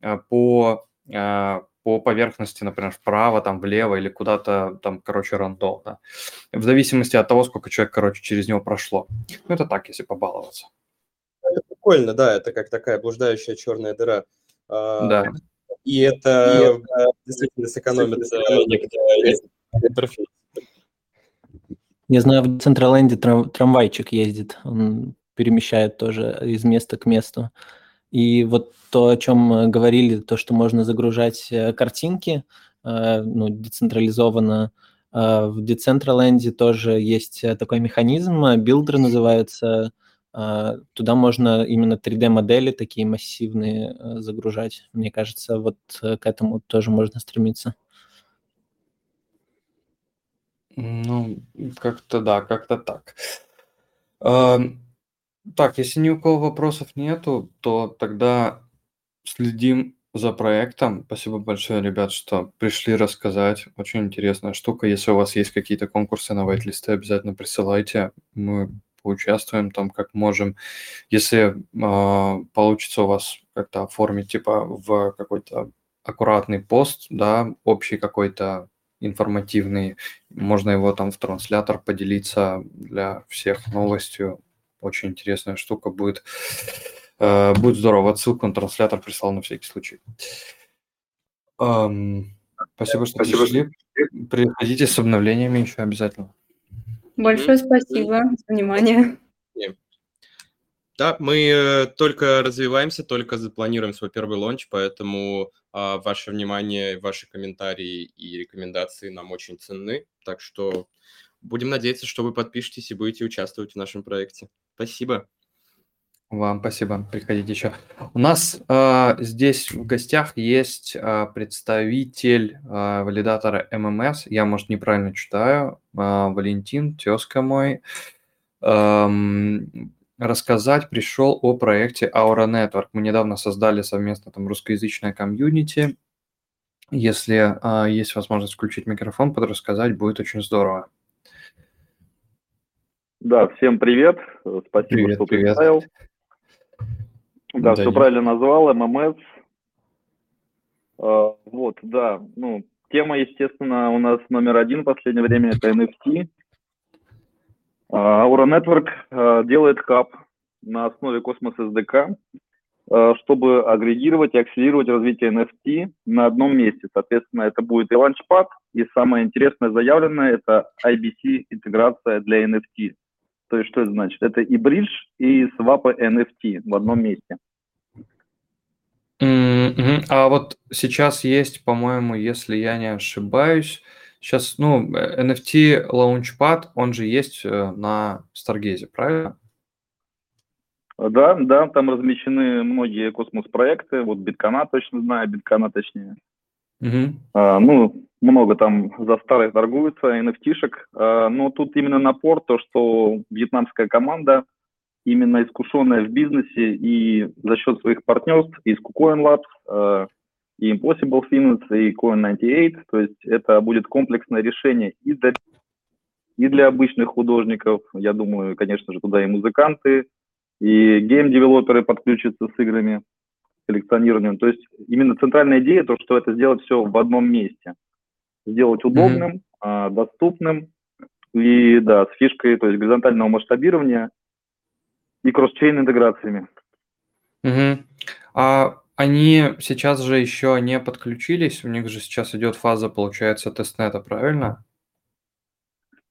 э, по э, по поверхности, например, вправо, там, влево или куда-то там, короче, рандомно. В зависимости от того, сколько человек, короче, через него прошло. Ну, это так, если побаловаться. Это прикольно, да, это как такая блуждающая черная дыра. А, да. И это, и это действительно сэкономит некоторые интерфейс. Не знаю, в Decentraland трам- трамвайчик ездит, он перемещает тоже из места к месту. И вот то, о чем говорили, то, что можно загружать э, картинки, э, ну, децентрализованно, э, в Decentraland тоже есть такой механизм, builder называется, туда можно именно 3D-модели такие массивные э, загружать. Мне кажется, вот э, к этому тоже можно стремиться. Ну, как-то да, как-то так. Так, если ни у кого вопросов нету, то тогда следим за проектом. Спасибо большое, ребят, что пришли рассказать. Очень интересная штука. Если у вас есть какие-то конкурсы на вайт-листы, обязательно присылайте. Мы поучаствуем там как можем. Если э, получится у вас как-то оформить типа в какой-то аккуратный пост, да, общий какой-то информативный, можно его там в транслятор поделиться для всех новостью. Очень интересная штука будет. Э, будет здорово. Вот ссылку на транслятор прислал на всякий случай. Спасибо, что спасибо, пришли. Приходите с обновлениями еще обязательно. Большое спасибо за внимание. Да, мы э, только развиваемся, только запланируем свой первый лонч, поэтому а, ваше внимание, ваши комментарии и рекомендации нам очень ценны. Так что будем надеяться, что вы подпишетесь и будете участвовать в нашем проекте. Спасибо. Вам спасибо. Приходите еще. У нас э, здесь в гостях есть э, представитель э, валидатора ММС. Я, может, неправильно читаю. Э, Валентин, тезка мой. Эм, рассказать пришел о проекте Aura Network. Мы недавно создали совместно там русскоязычное комьюнити. Если а, есть возможность включить микрофон, под рассказать будет очень здорово. Да, всем привет. Спасибо, привет, что привет. представил. Да, да, все правильно назвал, ММС. А, вот, да, ну, тема, естественно, у нас номер один в последнее время – это NFT. А, Aura Network а, делает кап на основе Cosmos SDK, чтобы агрегировать и акселерировать развитие NFT на одном месте. Соответственно, это будет и Launchpad, и самое интересное заявленное – это IBC интеграция для NFT. То есть что это значит? Это и бридж, и свапы NFT в одном месте. Mm-hmm. А вот сейчас есть, по-моему, если я не ошибаюсь, Сейчас, ну, NFT Launchpad, он же есть э, на Stargaze, правильно? Да, да, там размещены многие космос-проекты. Вот Биткана точно знаю, Биткана точнее. Угу. А, ну, много там за старых торгуется, NFT-шек. А, но тут именно напор то, что вьетнамская команда именно искушенная в бизнесе и за счет своих партнерств из KuCoin Labs, а, и Impossible Finance, и Coin98. То есть это будет комплексное решение и для, и для обычных художников. Я думаю, конечно же, туда и музыканты, и гейм-девелоперы подключатся с играми, коллекционированием. То есть именно центральная идея, то, что это сделать все в одном месте. Сделать удобным, mm-hmm. доступным и, да, с фишкой, то есть горизонтального масштабирования и cross-chain интеграциями. Mm-hmm. А они сейчас же еще не подключились, у них же сейчас идет фаза, получается, тестнета, правильно?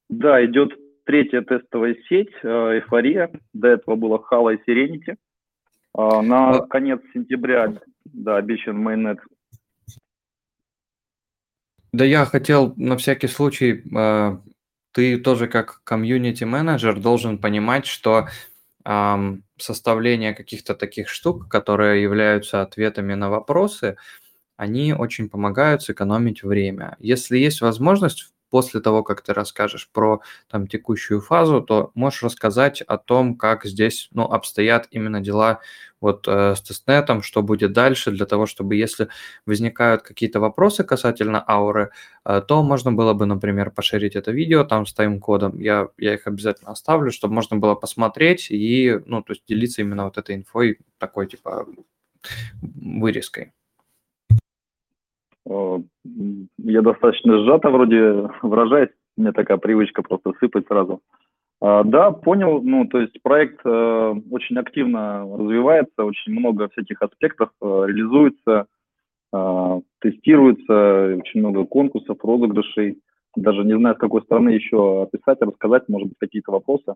Да, идет третья тестовая сеть, э, эйфория. До этого было Хала и Serenity. А, на а... конец сентября, да, обещан майонет. Да я хотел на всякий случай, э, ты тоже как комьюнити-менеджер должен понимать, что составление каких-то таких штук, которые являются ответами на вопросы, они очень помогают сэкономить время. Если есть возможность после того, как ты расскажешь про там текущую фазу, то можешь рассказать о том, как здесь ну, обстоят именно дела вот э, с тестнетом, что будет дальше, для того, чтобы если возникают какие-то вопросы касательно ауры, э, то можно было бы, например, поширить это видео там с тайм-кодом. Я, я их обязательно оставлю, чтобы можно было посмотреть и, ну, то есть делиться именно вот этой инфой такой, типа, вырезкой. Я достаточно сжато вроде выражаюсь, у меня такая привычка просто сыпать сразу. А, да, понял. Ну, то есть проект э, очень активно развивается, очень много всяких аспектов э, реализуется, э, тестируется, очень много конкурсов, розыгрышей. Даже не знаю, с какой стороны еще описать, рассказать, может быть, какие-то вопросы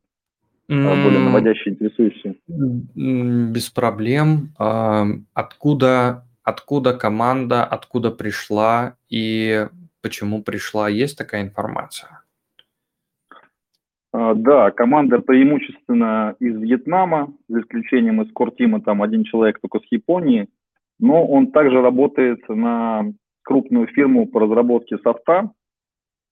mm-hmm. более наводящие, интересующие. Без проблем. Откуда откуда команда, откуда пришла и почему пришла, есть такая информация? А, да, команда преимущественно из Вьетнама, за исключением из Кортима, там один человек только с Японии, но он также работает на крупную фирму по разработке софта,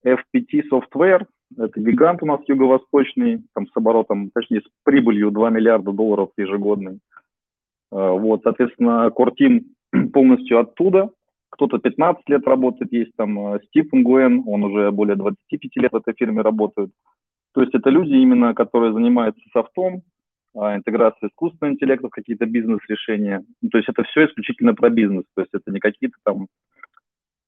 FPT Software, это гигант у нас юго-восточный, там с оборотом, точнее, с прибылью 2 миллиарда долларов ежегодный. А, вот, соответственно, Кортим полностью оттуда. Кто-то 15 лет работает, есть там э, Стив Гуэн, он уже более 25 лет в этой фирме работает. То есть это люди именно, которые занимаются софтом, а, интеграцией искусственного интеллекта в какие-то бизнес-решения. Ну, то есть это все исключительно про бизнес, то есть это не какие-то там,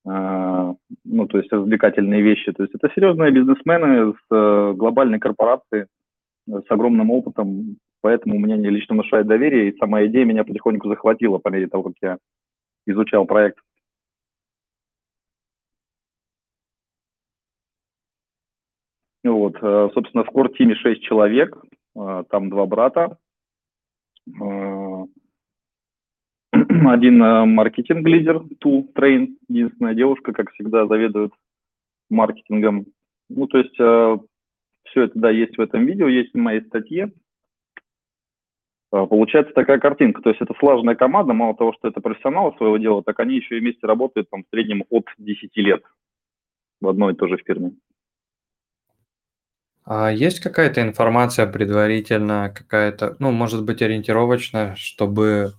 а, ну, то есть развлекательные вещи. То есть это серьезные бизнесмены с э, глобальной корпорацией, с огромным опытом, поэтому мне они лично внушают доверие, и сама идея меня потихоньку захватила по мере того, как я изучал проект. Вот, э, собственно, в core team е 6 человек, э, там два брата, э, один маркетинг-лидер, Ту Трейн, единственная девушка, как всегда, заведует маркетингом. Ну, то есть все это, да, есть в этом видео, есть в моей статье. Получается такая картинка, то есть это слаженная команда, мало того, что это профессионалы своего дела, так они еще и вместе работают там в среднем от 10 лет в одной и той же фирме. А есть какая-то информация предварительно, какая-то, ну, может быть, ориентировочная, чтобы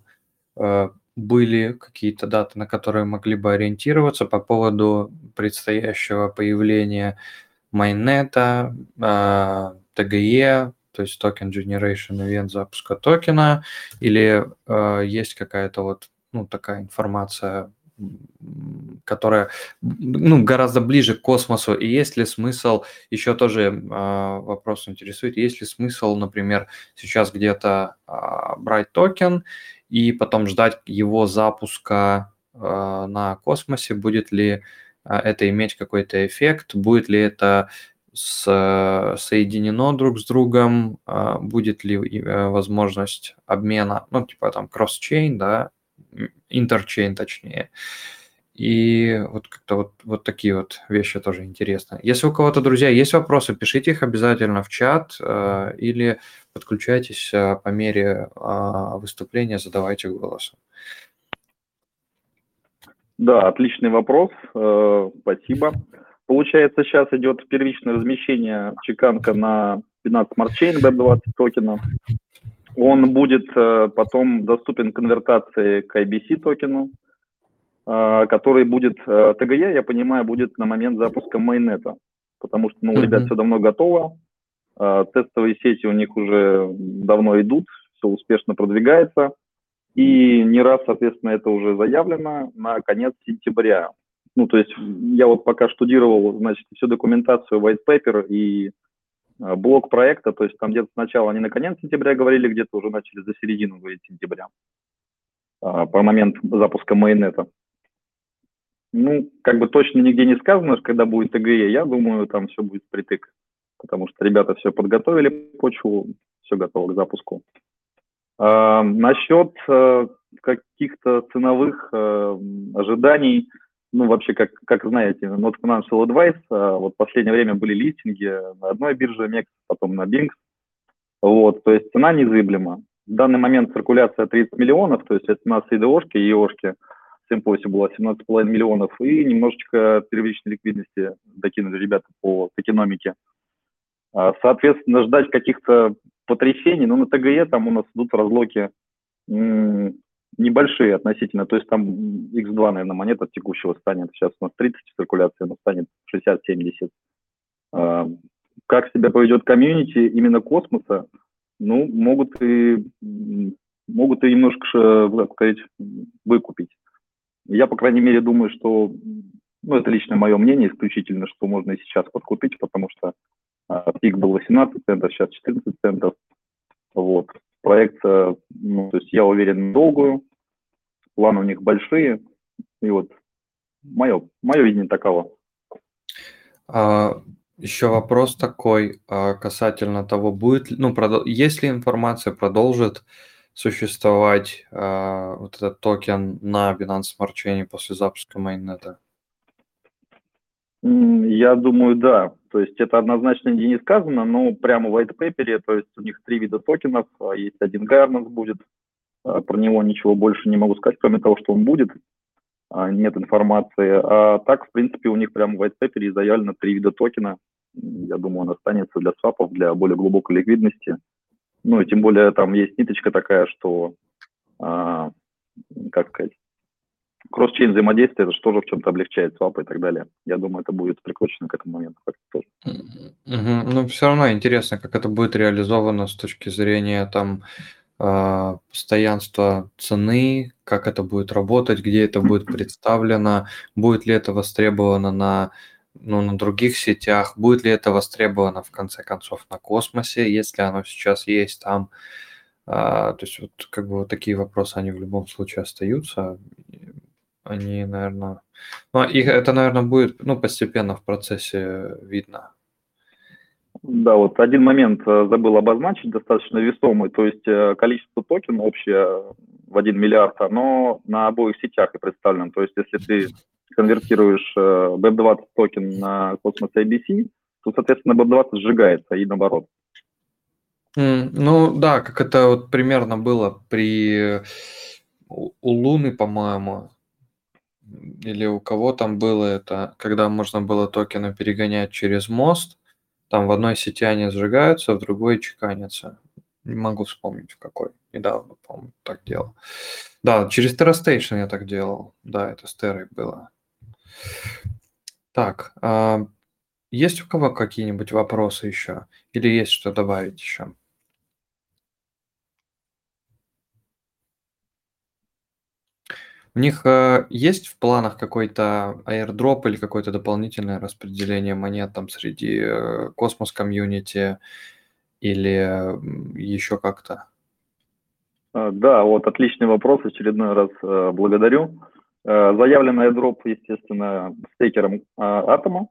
э, были какие-то даты, на которые могли бы ориентироваться по поводу предстоящего появления майнета, э, TGE, то есть Token Generation Event запуска токена, или э, есть какая-то вот ну, такая информация которая ну, гораздо ближе к космосу, и есть ли смысл, еще тоже э, вопрос интересует, есть ли смысл, например, сейчас где-то э, брать токен и потом ждать его запуска э, на космосе, будет ли это иметь какой-то эффект, будет ли это с, соединено друг с другом, будет ли э, возможность обмена, ну, типа там кросс-чейн, да, интерчейн точнее. И вот как-то вот, вот такие вот вещи тоже интересны. Если у кого-то, друзья, есть вопросы, пишите их обязательно в чат э, или подключайтесь э, по мере э, выступления, задавайте голосом. Да, отличный вопрос, э, спасибо. Получается, сейчас идет первичное размещение чеканка на Binance Smart Chain Web20 токена. Он будет э, потом доступен конвертации к IBC токену, э, который будет, э, ТГЕ, я понимаю, будет на момент запуска майнета, потому что ну, у ребят все давно готово, тестовые сети у них уже давно идут, все успешно продвигается, и не раз, соответственно, это уже заявлено на конец сентября. Ну, то есть я вот пока штудировал, значит, всю документацию, white paper и блок проекта, то есть там где-то сначала они на конец сентября говорили, где-то уже начали за середину говорить сентября, а, по момент запуска майонета. Ну, как бы точно нигде не сказано, когда будет ТГЕ, я думаю, там все будет притык, потому что ребята все подготовили почву, все готово к запуску. А, насчет а, каких-то ценовых ожиданий, ну, вообще, как, как знаете, Not Financial Advice, а, вот в последнее время были листинги на одной бирже MEX, потом на Binx, вот, то есть цена незыблема. В данный момент циркуляция 30 миллионов, то есть это у нас и ДОшки, и ЕОшки, в Симпосе было 17,5 миллионов, и немножечко первичной ликвидности докинули ребята по экономике. А, соответственно, ждать каких-то потрясений, ну, на ТГЕ там у нас идут разлоки небольшие относительно, то есть там X2, наверное, монета текущего станет, сейчас у нас 30 циркуляции, но станет 60-70. А, как себя поведет комьюнити именно космоса, ну, могут и, могут и немножко, так сказать, выкупить. Я, по крайней мере, думаю, что, ну, это лично мое мнение исключительно, что можно и сейчас подкупить, потому что а, пик был 18 центов, сейчас 14 центов. Вот. Проект, э, ну, то есть я уверен, долгую, планы у них большие, и вот мое, мое видение таково. А, еще вопрос такой а, касательно того, будет, ну, продол- есть ли информация, продолжит существовать а, вот этот токен на Binance Smart Chain после запуска майнета? Я думаю, да. То есть это однозначно не сказано, но прямо в white paper, то есть у них три вида токенов, а есть один governance будет, а, про него ничего больше не могу сказать, кроме того, что он будет, а, нет информации. А так, в принципе, у них прямо в white paper заявлено три вида токена. Я думаю, он останется для свапов, для более глубокой ликвидности. Ну и тем более там есть ниточка такая, что, как сказать, кросс-чейн взаимодействие, это же тоже в чем-то облегчает свапы и так далее. Я думаю, это будет прикручено к этому моменту тоже. Угу. Ну, все равно интересно, как это будет реализовано с точки зрения там а, постоянства цены, как это будет работать, где это будет представлено, будет ли это востребовано на, ну, на других сетях, будет ли это востребовано в конце концов на космосе, если оно сейчас есть там. А, то есть вот как бы вот такие вопросы, они в любом случае остаются они, наверное... Ну, их это, наверное, будет ну, постепенно в процессе видно. Да, вот один момент э, забыл обозначить, достаточно весомый, то есть э, количество токенов общее в 1 миллиард, оно на обоих сетях и представлено. То есть если ты конвертируешь BEP20 э, токен на Cosmos IBC, то, соответственно, BEP20 сжигается и наоборот. Mm, ну да, как это вот примерно было при у Луны, по-моему, или у кого там было это, когда можно было токены перегонять через мост, там в одной сети они сжигаются, в другой чеканятся. Не могу вспомнить в какой. Недавно, по-моему, так делал. Да, через TerraStation я так делал. Да, это с Terra было. Так, а есть у кого какие-нибудь вопросы еще? Или есть что добавить еще? У них э, есть в планах какой-то airdrop или какое-то дополнительное распределение монет там среди э, космос комьюнити или еще как-то? А, да, вот отличный вопрос, очередной раз э, благодарю. Э, заявлен airdrop, естественно, стейкером атома.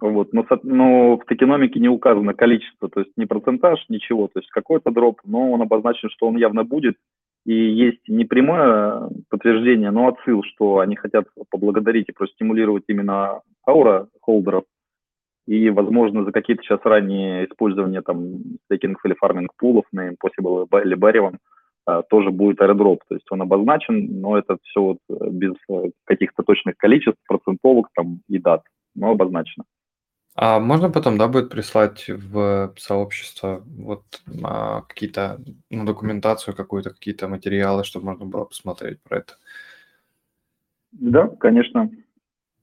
Вот, но, но в токеномике не указано количество, то есть не процентаж, ничего, то есть какой-то дроп, но он обозначен, что он явно будет, и есть не прямое подтверждение, но отсыл, что они хотят поблагодарить и простимулировать именно аура холдеров. И, возможно, за какие-то сейчас ранние использования там стейкинг или фарминг пулов на Impossible или Barry а, тоже будет аэродроп. То есть он обозначен, но это все вот без э, каких-то точных количеств, процентовок там и дат, но обозначено. А можно потом, да, будет прислать в сообщество вот а, какие-то, ну, документацию какую-то, какие-то материалы, чтобы можно было посмотреть про это? Да, конечно,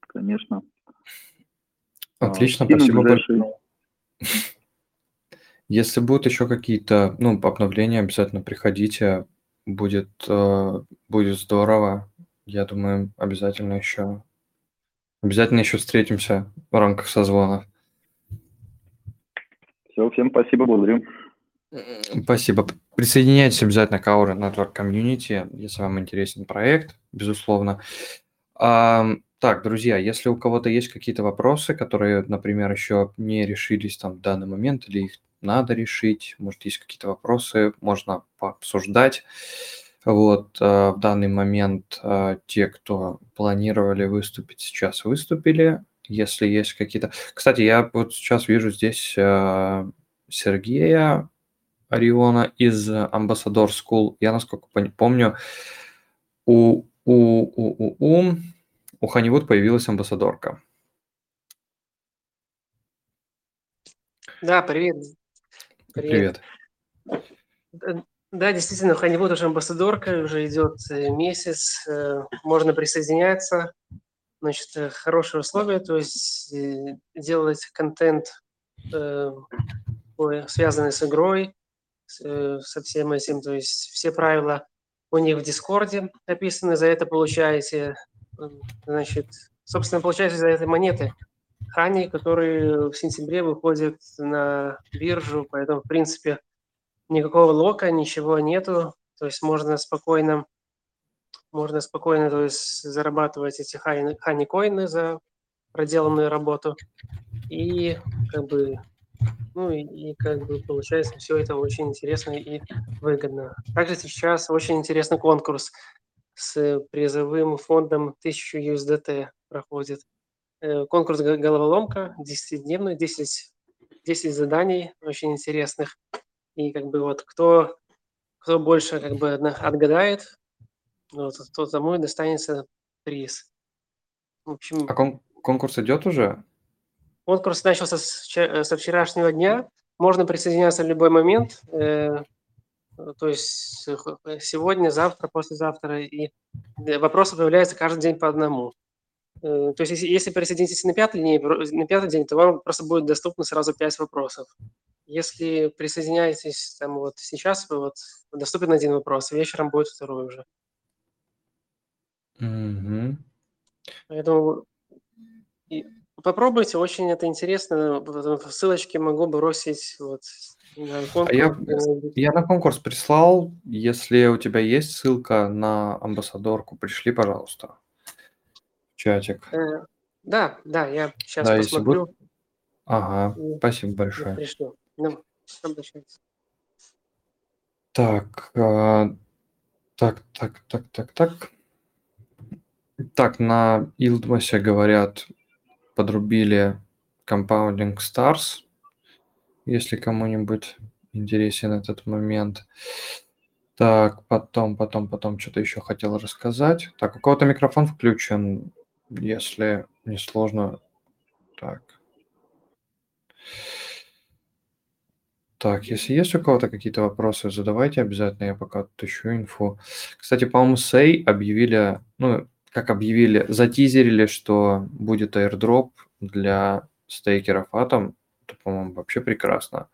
конечно. Отлично, а, спасибо большое. Если будут еще какие-то, ну, обновления, обязательно приходите, будет, э, будет здорово. Я думаю, обязательно еще Обязательно еще встретимся в рамках созвона. Все, всем спасибо, благодарю. Спасибо. Присоединяйтесь обязательно к Aura Network Community, если вам интересен проект, безусловно. Так, друзья, если у кого-то есть какие-то вопросы, которые, например, еще не решились там в данный момент, или их надо решить, может, есть какие-то вопросы, можно пообсуждать. Вот э, в данный момент э, те, кто планировали выступить, сейчас выступили. Если есть какие-то... Кстати, я вот сейчас вижу здесь э, Сергея Ориона из Ambassador School. Я, насколько помню, у, у, у, у, у, у Ханивуд появилась амбассадорка. Да, привет. Привет. привет. Да, действительно, Ханивуд уже амбассадорка, уже идет э, месяц, э, можно присоединяться. Значит, э, хорошие условия, то есть делать контент, связанный с игрой, со всем этим, то есть все правила у них в Дискорде описаны, за это получаете, значит, собственно, получаете за это монеты Хани, которые в сентябре выходят на биржу, поэтому, в принципе, никакого лока, ничего нету, то есть можно спокойно, можно спокойно, то есть зарабатывать эти хани коины за проделанную работу и как бы ну и, и как бы получается все это очень интересно и выгодно. Также сейчас очень интересный конкурс с призовым фондом 1000 USDT проходит. э, конкурс головоломка, 10-дневный, 10, 10 заданий очень интересных. И как бы вот кто, кто больше как бы отгадает, вот, то тому и достанется приз. В общем, а кон- конкурс идет уже? Конкурс начался с, со вчерашнего дня. Можно присоединяться в любой момент. Э, то есть сегодня, завтра, послезавтра. И вопросы появляются каждый день по одному. Э, то есть если, если присоединитесь на пятый, день, на пятый день, то вам просто будет доступно сразу пять вопросов. Если присоединяетесь там вот сейчас, вот доступен один вопрос, вечером будет второй уже. Угу. Поэтому и попробуйте, очень это интересно. Ссылочки могу бросить вот на конкурс. А я, я на конкурс прислал. Если у тебя есть ссылка на амбассадорку, пришли, пожалуйста. В чатик. Э, да, да, я сейчас да, посмотрю. Будет... Ага, и спасибо большое. Пришлю. Ну, так, а, так, так, так, так, так. Так, на Илдмасе говорят, подрубили Compounding Stars, если кому-нибудь интересен этот момент. Так, потом, потом, потом что-то еще хотел рассказать. Так, у кого-то микрофон включен, если не сложно. Так. Так, если есть у кого-то какие-то вопросы, задавайте обязательно, я пока отыщу инфу. Кстати, по-моему, Сей объявили, ну, как объявили, затизерили, что будет airdrop для стейкеров Atom. Это, по-моему, вообще прекрасно.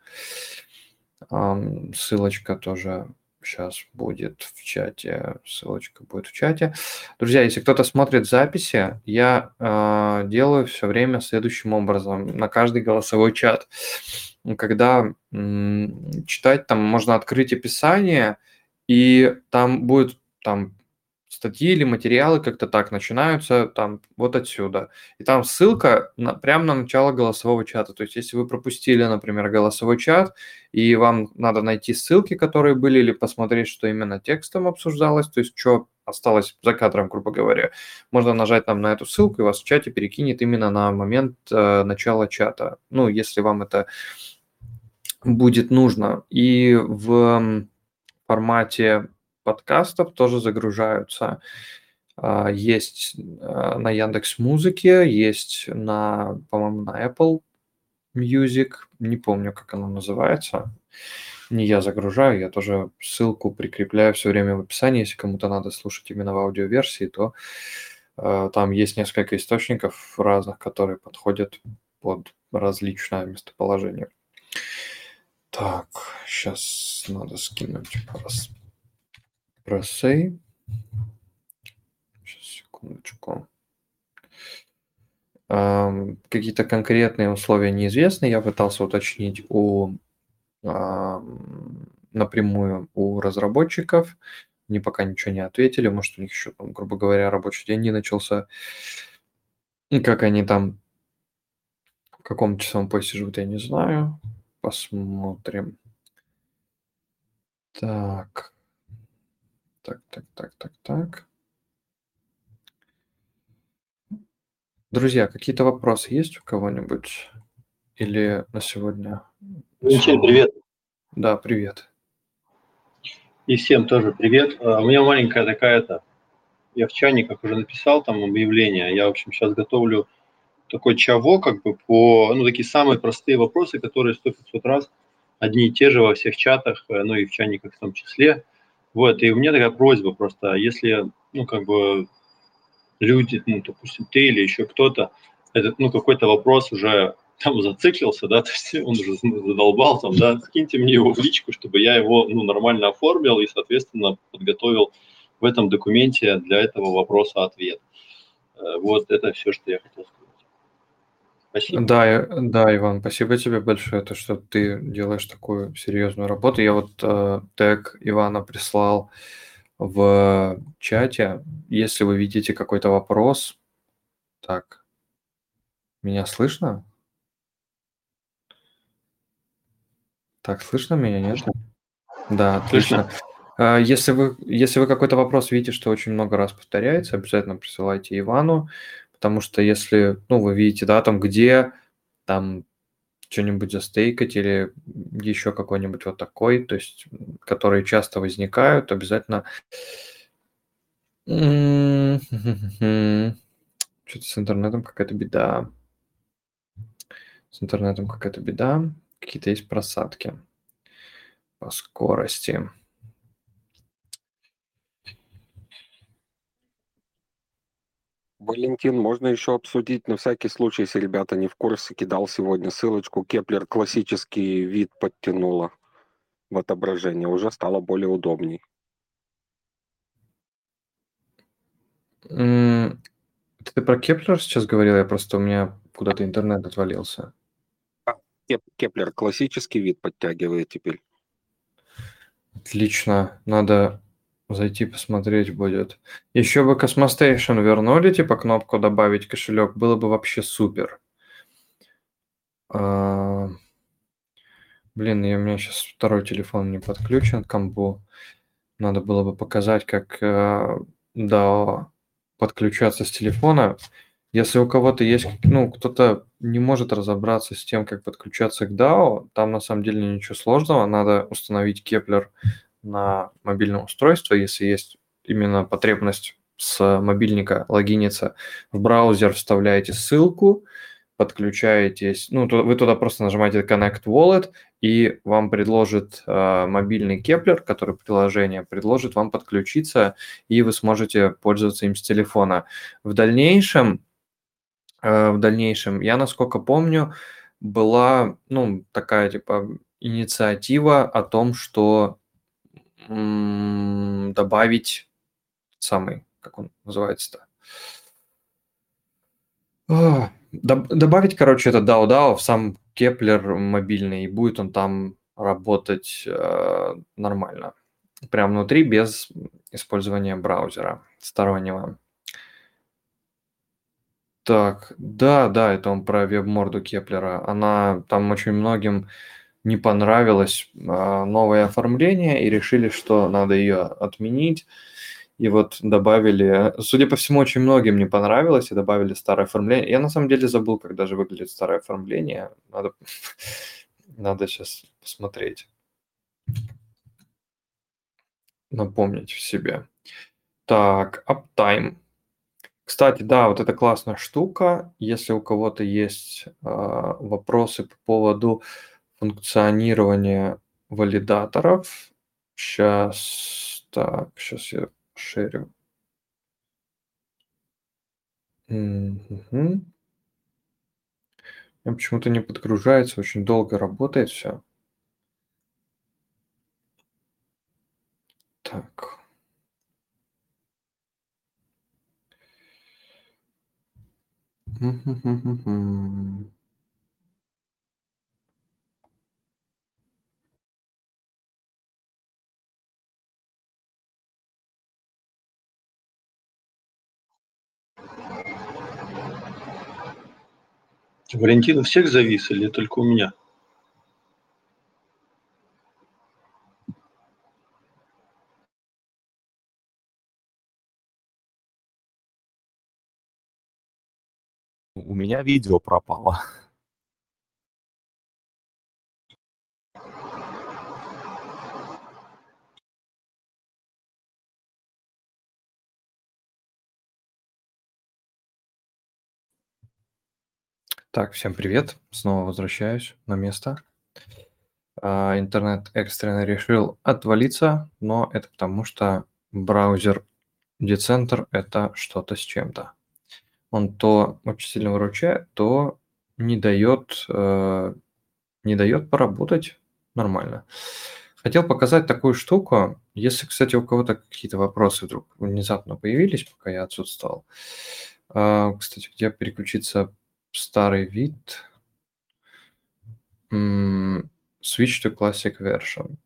Ссылочка тоже сейчас будет в чате. Ссылочка будет в чате. Друзья, если кто-то смотрит записи, я э, делаю все время следующим образом. На каждый голосовой чат. Когда читать, там можно открыть описание, и там будет там статьи или материалы как-то так начинаются там вот отсюда. И там ссылка на, прямо на начало голосового чата. То есть если вы пропустили, например, голосовой чат, и вам надо найти ссылки, которые были, или посмотреть, что именно текстом обсуждалось, то есть что осталось за кадром, грубо говоря, можно нажать там на эту ссылку, и вас в чате перекинет именно на момент э, начала чата. Ну, если вам это будет нужно. И в формате подкастов тоже загружаются. А, есть а, на Яндекс Музыке, есть на, по-моему, на Apple Music, не помню, как оно называется. Не я загружаю, я тоже ссылку прикрепляю все время в описании. Если кому-то надо слушать именно в аудиоверсии, то э, там есть несколько источников разных, которые подходят под различное местоположение. Так, сейчас надо скинуть Просей. Сейчас, секундочку. Какие-то конкретные условия неизвестны. Я пытался уточнить у напрямую у разработчиков. Мне пока ничего не ответили. Может, у них еще, грубо говоря, рабочий день не начался. И как они там, в каком часовом поясе живут, я не знаю. Посмотрим. Так. Так, так, так, так, так. Друзья, какие-то вопросы есть у кого-нибудь? Или на сегодня? Всем привет. Да, привет. И всем тоже привет. А, у меня маленькая такая-то, я в чайниках уже написал там объявление. Я, в общем, сейчас готовлю такой чаво, как бы по, ну, такие самые простые вопросы, которые 100-500 раз одни и те же во всех чатах, э, ну и в чайниках в том числе – вот, и у меня такая просьба просто, если, ну, как бы люди, ну, допустим, ты или еще кто-то, этот, ну, какой-то вопрос уже там зациклился, да, то есть он уже задолбал там, да, скиньте мне его в личку, чтобы я его, ну, нормально оформил и, соответственно, подготовил в этом документе для этого вопроса ответ. Э, вот это все, что я хотел сказать. Спасибо. Да, да, Иван, спасибо тебе большое, то, что ты делаешь такую серьезную работу. Я вот э, тег Ивана прислал в чате. Если вы видите какой-то вопрос, так, меня слышно? Так, слышно меня, нет? Да, отлично. Слышно. Если вы, если вы какой-то вопрос видите, что очень много раз повторяется, обязательно присылайте Ивану Потому что если, ну, вы видите, да, там где, там что-нибудь застейкать или еще какой-нибудь вот такой, то есть, которые часто возникают, обязательно... Что-то с интернетом какая-то беда. С интернетом какая-то беда. Какие-то есть просадки по скорости. Валентин, можно еще обсудить на всякий случай, если ребята не в курсе, кидал сегодня ссылочку. Keplr классический вид подтянула в отображение, уже стало более удобней. Ты про Keplr сейчас говорил? Я просто у меня куда-то интернет отвалился. Keplr классический вид подтягивает теперь. Отлично. Надо Зайти посмотреть будет. Еще бы Cosmostation вернули, типа кнопку добавить кошелек, было бы вообще супер. А... Блин, и у меня сейчас второй телефон не подключен к комбу. Надо было бы показать, как э, да, подключаться с телефона. Если у кого-то есть, ну, кто-то не может разобраться с тем, как подключаться к DAO, там на самом деле ничего сложного. Надо установить Kepler на мобильное устройство, если есть именно потребность с мобильника логиниться в браузер, вставляете ссылку, подключаетесь, ну, вы туда просто нажимаете Connect Wallet, и вам предложит э, мобильный Keplr, который приложение предложит вам подключиться, и вы сможете пользоваться им с телефона. В дальнейшем, э, в дальнейшем, я насколько помню, была, ну, такая, типа, инициатива о том, что добавить самый, как он называется-то? Добавить, короче, это DAO DAO в сам Keplr мобильный, и будет он там работать э, нормально. Прямо внутри, без использования браузера стороннего. Так, да, да, это он про веб-морду Keplr а. Она там очень многим не понравилось а, новое оформление и решили, что надо ее отменить. И вот добавили, судя по всему, очень многим не понравилось, и добавили старое оформление. Я на самом деле забыл, как даже выглядит старое оформление. Надо, надо сейчас посмотреть. Напомнить в себе. Так, Uptime. Кстати, да, вот это классная штука. Если у кого-то есть э, вопросы по поводу функционирование валидаторов. Сейчас, так, сейчас я шерю. Угу. Почему-то не подгружается, очень долго работает все. Так. Mm-hmm. Валентин всех завис или только у меня? У меня видео пропало. Так, всем привет. Снова возвращаюсь на место. А, интернет экстренно решил отвалиться, но это потому, что браузер Decenter – это что-то с чем-то. Он то очень сильно выручает, то не дает, э, не дает поработать нормально. Хотел показать такую штуку. Если, кстати, у кого-то какие-то вопросы вдруг внезапно появились, пока я отсутствовал. Э, кстати, где переключиться старый вид. Switch to Classic Version.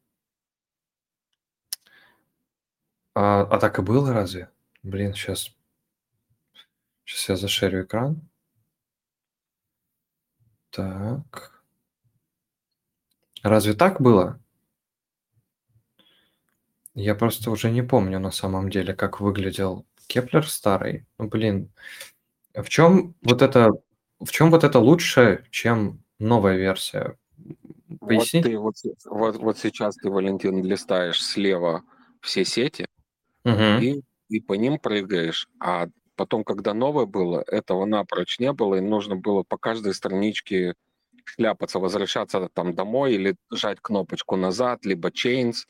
А, а так и было разве? Блин, сейчас... Сейчас я зашерю экран. Так. Разве так было? Я просто уже не помню на самом деле, как выглядел Keplr старый. Ну, блин, В чем вот это, в чем вот это лучше, чем новая версия? Поясни. Вот ты вот, вот, вот сейчас ты, Валентин, листаешь слева все сети угу. и, и по ним прыгаешь, а потом, когда новое было, этого напрочь не было, и нужно было по каждой страничке шляпаться, возвращаться там домой или жать кнопочку назад, либо chains,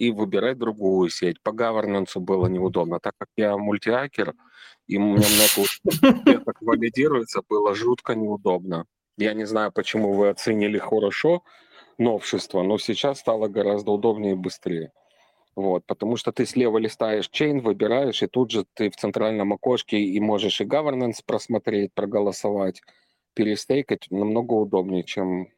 и выбирать другую сеть. По governance было неудобно. Так как я мультиакер, и у меня много так валидируется, было жутко неудобно. Я не знаю, почему вы оценили хорошо новшество, но сейчас стало гораздо удобнее и быстрее. Вот, потому что ты слева листаешь чейн, выбираешь, и тут же ты в центральном окошке и можешь и governance просмотреть, проголосовать, перестейкать намного удобнее, чем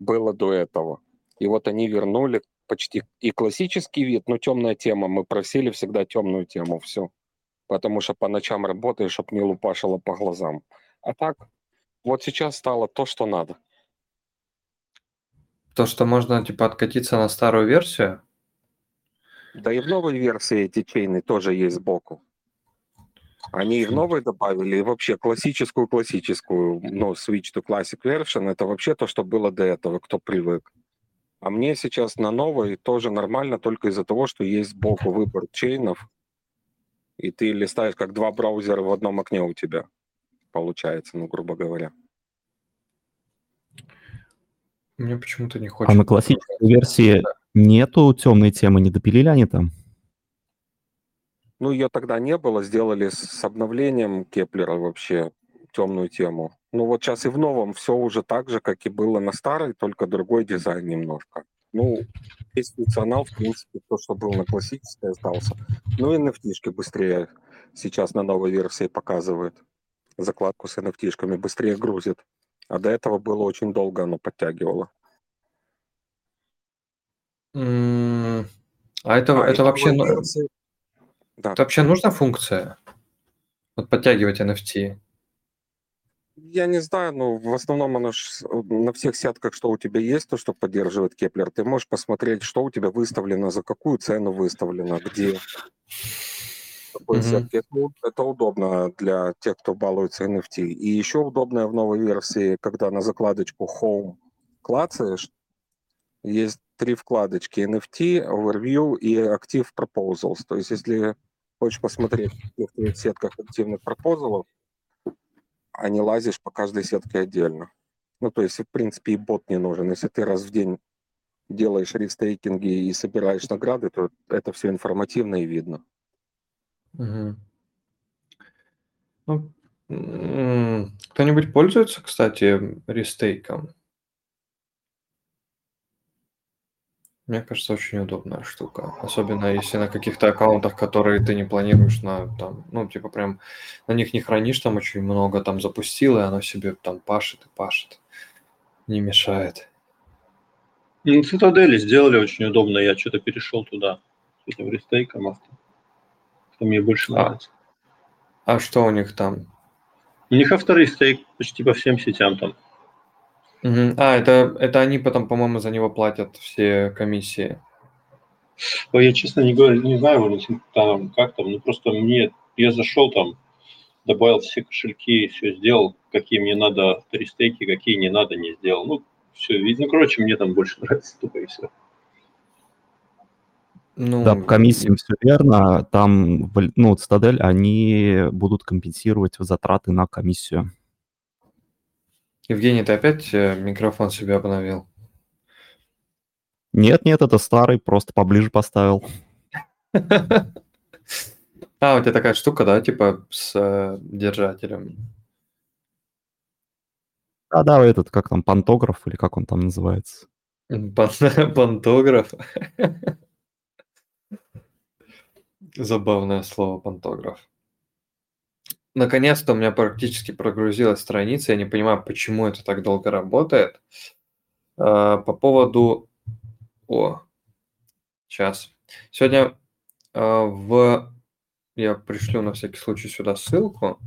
было до этого. И вот они вернули почти и классический вид, но темная тема. Мы просили всегда темную тему, все. Потому что по ночам работаешь, чтобы не лупашило по глазам. А так, вот сейчас стало то, что надо. То, что можно, типа, откатиться на старую версию? Да и в новой версии эти чейны тоже есть сбоку. Они и в новой добавили, и вообще классическую-классическую, ну, Switch to Classic Version, это вообще то, что было до этого, кто привык. А мне сейчас на новой тоже нормально, только из-за того, что есть сбоку выбор чейнов, и ты листаешь как два браузера в одном окне у тебя, получается, ну, грубо говоря. Мне почему-то не хочется. А на классической версии нету темной темы, не допилили они там? Ну, ее тогда не было, сделали с обновлением Кеплера вообще темную тему. Ну вот сейчас и в новом все уже так же, как и было на старой, только другой дизайн немножко. Ну, весь функционал, в принципе, то, что был на классической, остался. Ну и NFT быстрее сейчас на новой версии показывает. Закладку с NFT быстрее грузит. А до этого было очень долго оно подтягивало. А это, а это вообще... Версии... Да. Это вообще нужна функция? Вот подтягивать NFT? Я не знаю, но в основном оно ж, на всех сетках, что у тебя есть, то, что поддерживает Keplr, ты можешь посмотреть, что у тебя выставлено, за какую цену выставлено, где. Mm-hmm. Это, это удобно для тех, кто балуется NFT. И еще удобно в новой версии, когда на закладочку Home клацаешь, есть три вкладочки NFT, Overview и Active Proposals. То есть, если хочешь посмотреть в сетках активных пропозалов, а не лазишь по каждой сетке отдельно. Ну, то есть, в принципе, и бот не нужен. Если ты раз в день делаешь рестейкинги и собираешь награды, то это все информативно и видно. Угу. Ну, кто-нибудь пользуется, кстати, рестейком? Мне кажется, очень удобная штука. Особенно если на каких-то аккаунтах, которые ты не планируешь на там, ну, типа прям на них не хранишь там очень много, там запустил, и оно себе там пашет и пашет. Не мешает. Ну, цитадели сделали очень удобно. Я что-то перешел туда. С этим рестейком авто. Что мне больше а. нравится. А что у них там? У них авторестейк почти по всем сетям там. А, это, это они потом, по-моему, за него платят все комиссии. Ой, я честно не говорю, не знаю, Валентин, там, как там, ну просто мне, я зашел там, добавил все кошельки, все сделал, какие мне надо авторестейки, какие не надо, не сделал. Ну, все, видно, короче, мне там больше нравится, тупо и все. Ну, Да, по комиссиям все верно. Там, ну, Цитадель, они будут компенсировать затраты на комиссию. Евгений, ты опять э, микрофон себе обновил? Нет, нет, это старый, просто поближе поставил. А, у тебя такая штука, да, типа с э, держателем? Да, да, этот, как там, пантограф или как он там называется? Пантограф? Забавное слово пантограф. Наконец-то у меня практически прогрузилась страница. Я не понимаю, почему это так долго работает. А, по поводу... О, сейчас. Сегодня а, в... Я пришлю на всякий случай сюда ссылку.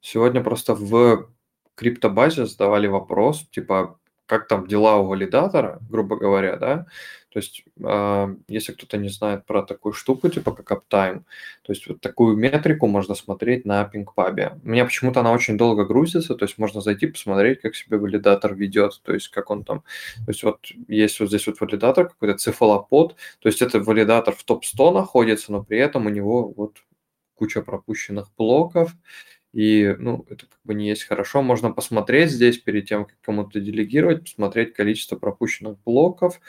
Сегодня просто в криптобазе задавали вопрос, типа, как там дела у валидатора, грубо говоря, да, то есть, э, если кто-то не знает про такую штуку, типа как uptime, то есть вот такую метрику можно смотреть на PingPub. У меня почему-то она очень долго грузится, то есть можно зайти посмотреть, как себе валидатор ведет, то есть как он там, то есть вот есть вот здесь вот валидатор какой-то цифалопод, то есть это валидатор в топ-100 находится, но при этом у него вот куча пропущенных блоков, и, ну, это как бы не есть хорошо. Можно посмотреть здесь перед тем, как кому-то делегировать, посмотреть количество пропущенных блоков,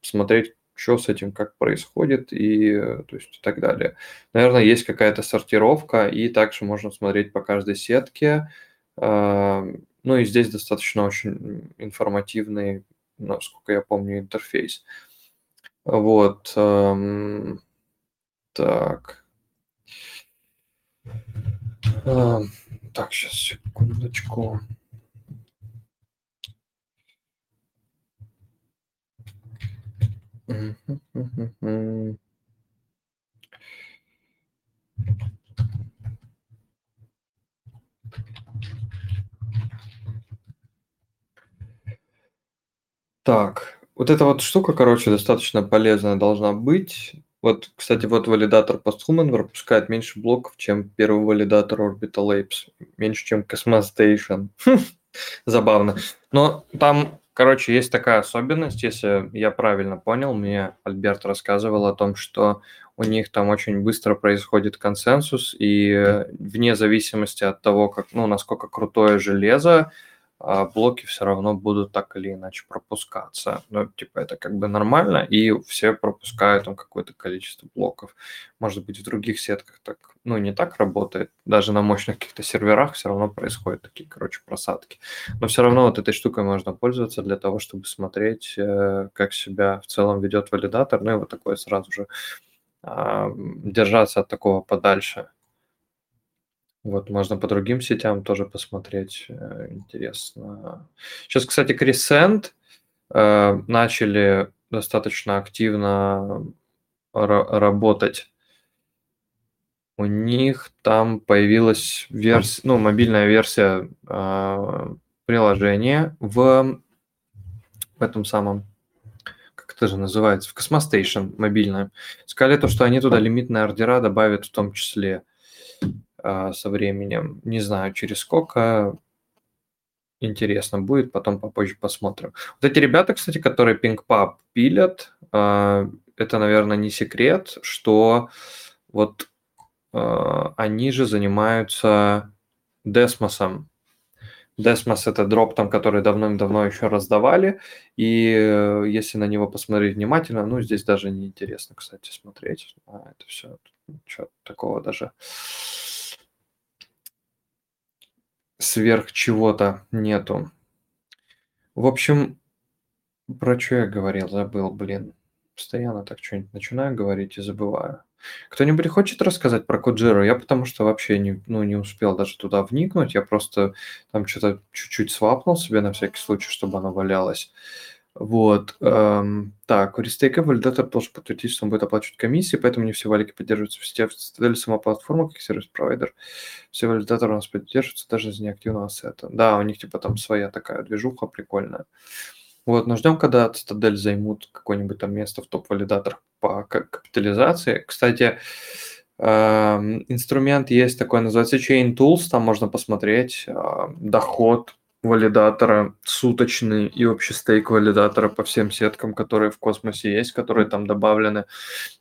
посмотреть, что с этим, как происходит и, то есть, и так далее. Наверное, есть какая-то сортировка, и также можно смотреть по каждой сетке. А, ну и здесь достаточно очень информативный, насколько я помню, интерфейс. Вот. Так. Так, сейчас, секундочку. Так, вот эта вот штука, короче, достаточно полезная должна быть. Вот, кстати, вот валидатор Posthuman пропускает меньше блоков, чем первый валидатор Orbital Apes. Меньше, чем Cosmos Station. Забавно. Но там Короче, есть такая особенность, если я правильно понял, мне Альберт рассказывал о том, что у них там очень быстро происходит консенсус, и вне зависимости от того, как, ну, насколько крутое железо, блоки все равно будут так или иначе пропускаться. Ну, типа, это как бы нормально, и все пропускают там какое-то количество блоков. Может быть, в других сетках так, ну, не так работает. Даже на мощных каких-то серверах все равно происходят такие, короче, просадки. Но все равно вот этой штукой можно пользоваться для того, чтобы смотреть, э, как себя в целом ведет валидатор, ну и вот такое сразу же а, держаться от такого подальше. Вот, можно по другим сетям тоже посмотреть. Э, интересно. Сейчас, кстати, Crescent э, начали достаточно активно работать. У них там появилась версия, ну, мобильная версия э, приложения в, в этом самом, как это же называется, в Cosmostation мобильная. Сказали то, что они туда лимитные ордера добавят в том числе. А, со временем. Не знаю, через сколько. Интересно будет, потом попозже посмотрим. Вот эти ребята, кстати, которые PinkPub пилят, а, это, наверное, не секрет, что вот а, они же занимаются Десмосом. Десмос это дроп, там, который давным-давно еще раздавали, и э, если на него посмотреть внимательно, ну, здесь даже не интересно, кстати, смотреть. А, это все, ничего такого даже сверх чего-то нету. В общем, про что я говорил, забыл, блин. Постоянно так что-нибудь начинаю говорить и забываю. Кто-нибудь хочет рассказать про Коджиру? Я потому что вообще не, ну, не успел даже туда вникнуть. Я просто там что-то чуть-чуть свапнул себе на всякий случай, чтобы оно валялось. Вот. Эм, так, рестейка валидатор должен подтвердить, что он будет оплачивать комиссии, поэтому не все валики поддерживаются в сети. В сама платформа, как сервис-провайдер. Все валидаторы у нас поддерживаются даже из неактивного сета. Да, у них типа там своя такая движуха прикольная. Вот, но ждем, когда Citadel займут какое-нибудь там место в топ-валидаторах по капитализации. Кстати, эм, инструмент есть такой, называется Chain Tools, там можно посмотреть э, доход валидатора суточный и вообще стейк валидатора по всем сеткам, которые в космосе есть, которые там добавлены.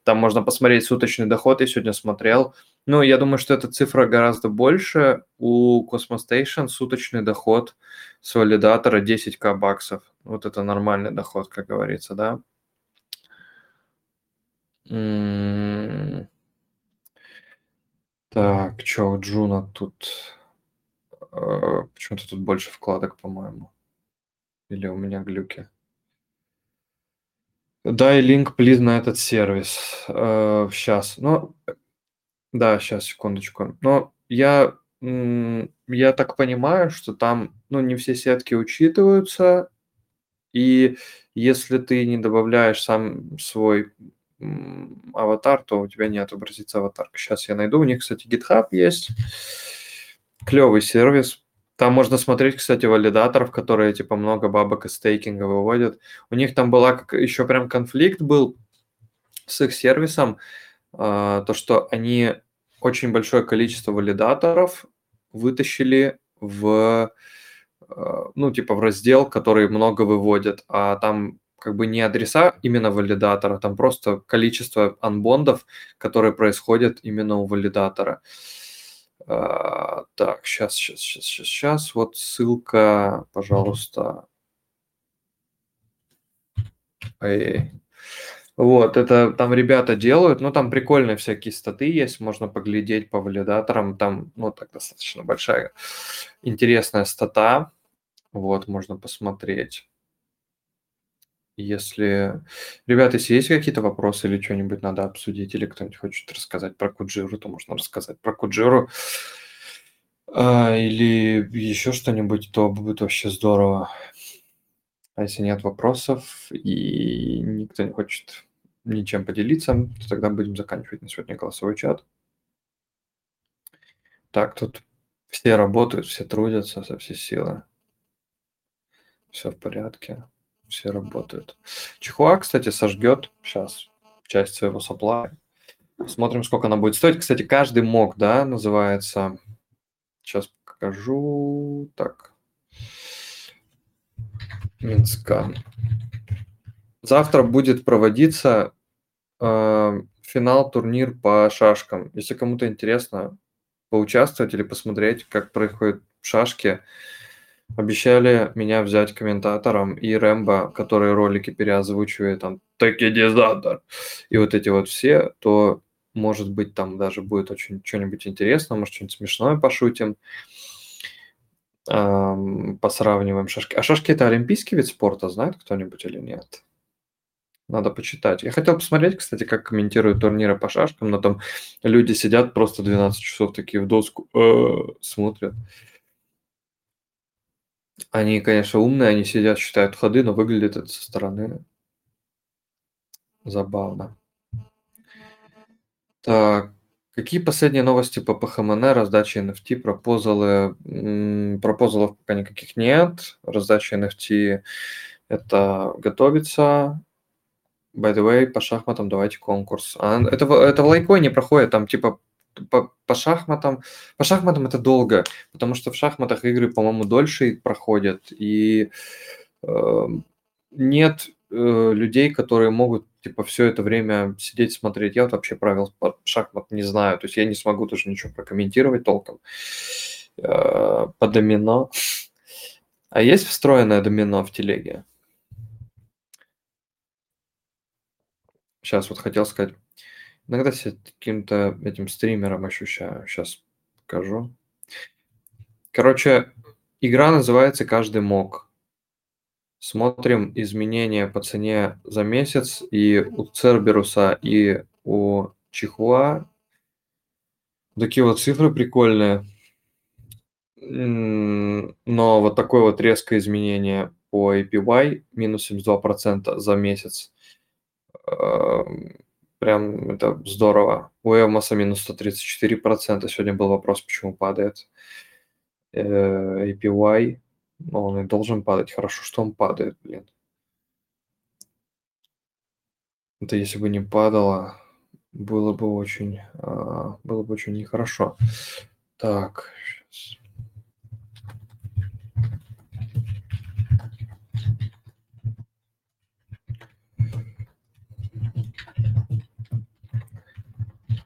Там можно посмотреть суточный доход, я сегодня смотрел. Ну, я думаю, что эта цифра гораздо больше. У Cosmos Station суточный доход с валидатора 10к баксов. Вот это нормальный доход, как говорится, да. Так, что у Джуна тут почему-то тут больше вкладок, по-моему. Или у меня глюки. Дай линк, плиз, на этот сервис. Сейчас. Э, ну, да, сейчас, секундочку. Но я, я так понимаю, что там ну, не все сетки учитываются, и если ты не добавляешь сам свой аватар, то у тебя не отобразится аватарка. Сейчас я найду. У них, кстати, GitHub есть клевый сервис. Там можно смотреть, кстати, валидаторов, которые типа много бабок из стейкинга выводят. У них там была как еще прям конфликт был с их сервисом, а, то что они очень большое количество валидаторов вытащили в а, ну типа в раздел, который много выводит, а там как бы не адреса именно валидатора, там просто количество анбондов, которые происходят именно у валидатора. А, так, сейчас, сейчас, сейчас, сейчас, сейчас. Вот ссылка, пожалуйста. Эй. Вот, это там ребята делают, ну, там прикольные всякие статы есть, можно поглядеть по валидаторам, там, ну, так достаточно большая интересная стата, вот, можно посмотреть. Если, ребята, если есть какие-то вопросы или что-нибудь надо обсудить, или кто-нибудь хочет рассказать про Куджиру, то можно рассказать про Куджиру. А, или еще что-нибудь, то будет вообще здорово. А если нет вопросов и никто не хочет ничем поделиться, то тогда будем заканчивать на сегодня голосовой чат. Так, тут все работают, все трудятся со всей силы. Все в порядке все работают. Чихуа, кстати, сожгет сейчас часть своего сопла. Смотрим, сколько она будет стоить. Кстати, каждый мог, да, называется. Сейчас покажу. Так. Минскан. Завтра будет проводиться э, финал турнир по шашкам. Если кому-то интересно поучаствовать или посмотреть, как происходят шашки, Обещали меня взять комментатором и Рэмбо, который ролики переозвучивает, там, Текидизатор, и вот эти вот все, то, может быть, там даже будет очень что-нибудь интересное, может, что-нибудь смешное пошутим, эм, посравниваем шашки. А шашки – это олимпийский вид спорта, знает кто-нибудь или нет? Надо почитать. Я хотел посмотреть, кстати, как комментируют турниры по шашкам, но там люди сидят просто 12 часов такие в доску, э, смотрят. Они, конечно, умные, они сидят, считают ходы, но выглядит это со стороны забавно. Так, какие последние новости по ПХМН, раздаче NFT, пропозалы? Пропозалов пока никаких нет. Раздача NFT это готовится. By the way, по шахматам давайте конкурс. А, это, это в лайконе проходит, там типа по, по шахматам, по шахматам это долго, потому что в шахматах игры, по-моему, дольше проходят, и э, нет э, людей, которые могут типа все это время сидеть смотреть. Я вот вообще правил шахмат не знаю, то есть я не смогу тоже ничего прокомментировать толком э, по домино. А есть встроенное домино в телеге? Сейчас вот хотел сказать. Иногда себя каким-то этим стримером ощущаю. Сейчас покажу. Короче, игра называется «Каждый мог». Смотрим изменения по цене за месяц и у Церберуса, и у Чихуа. Такие вот цифры прикольные. Но вот такое вот резкое изменение по APY, минус 72% за месяц. Прям это здорово. У Эвмоса минус 134%. Сегодня был вопрос, почему падает э, APY. Он и должен падать. Хорошо, что он падает, блин. Это если бы не падало, было бы очень, а, было бы очень нехорошо. Так, сейчас.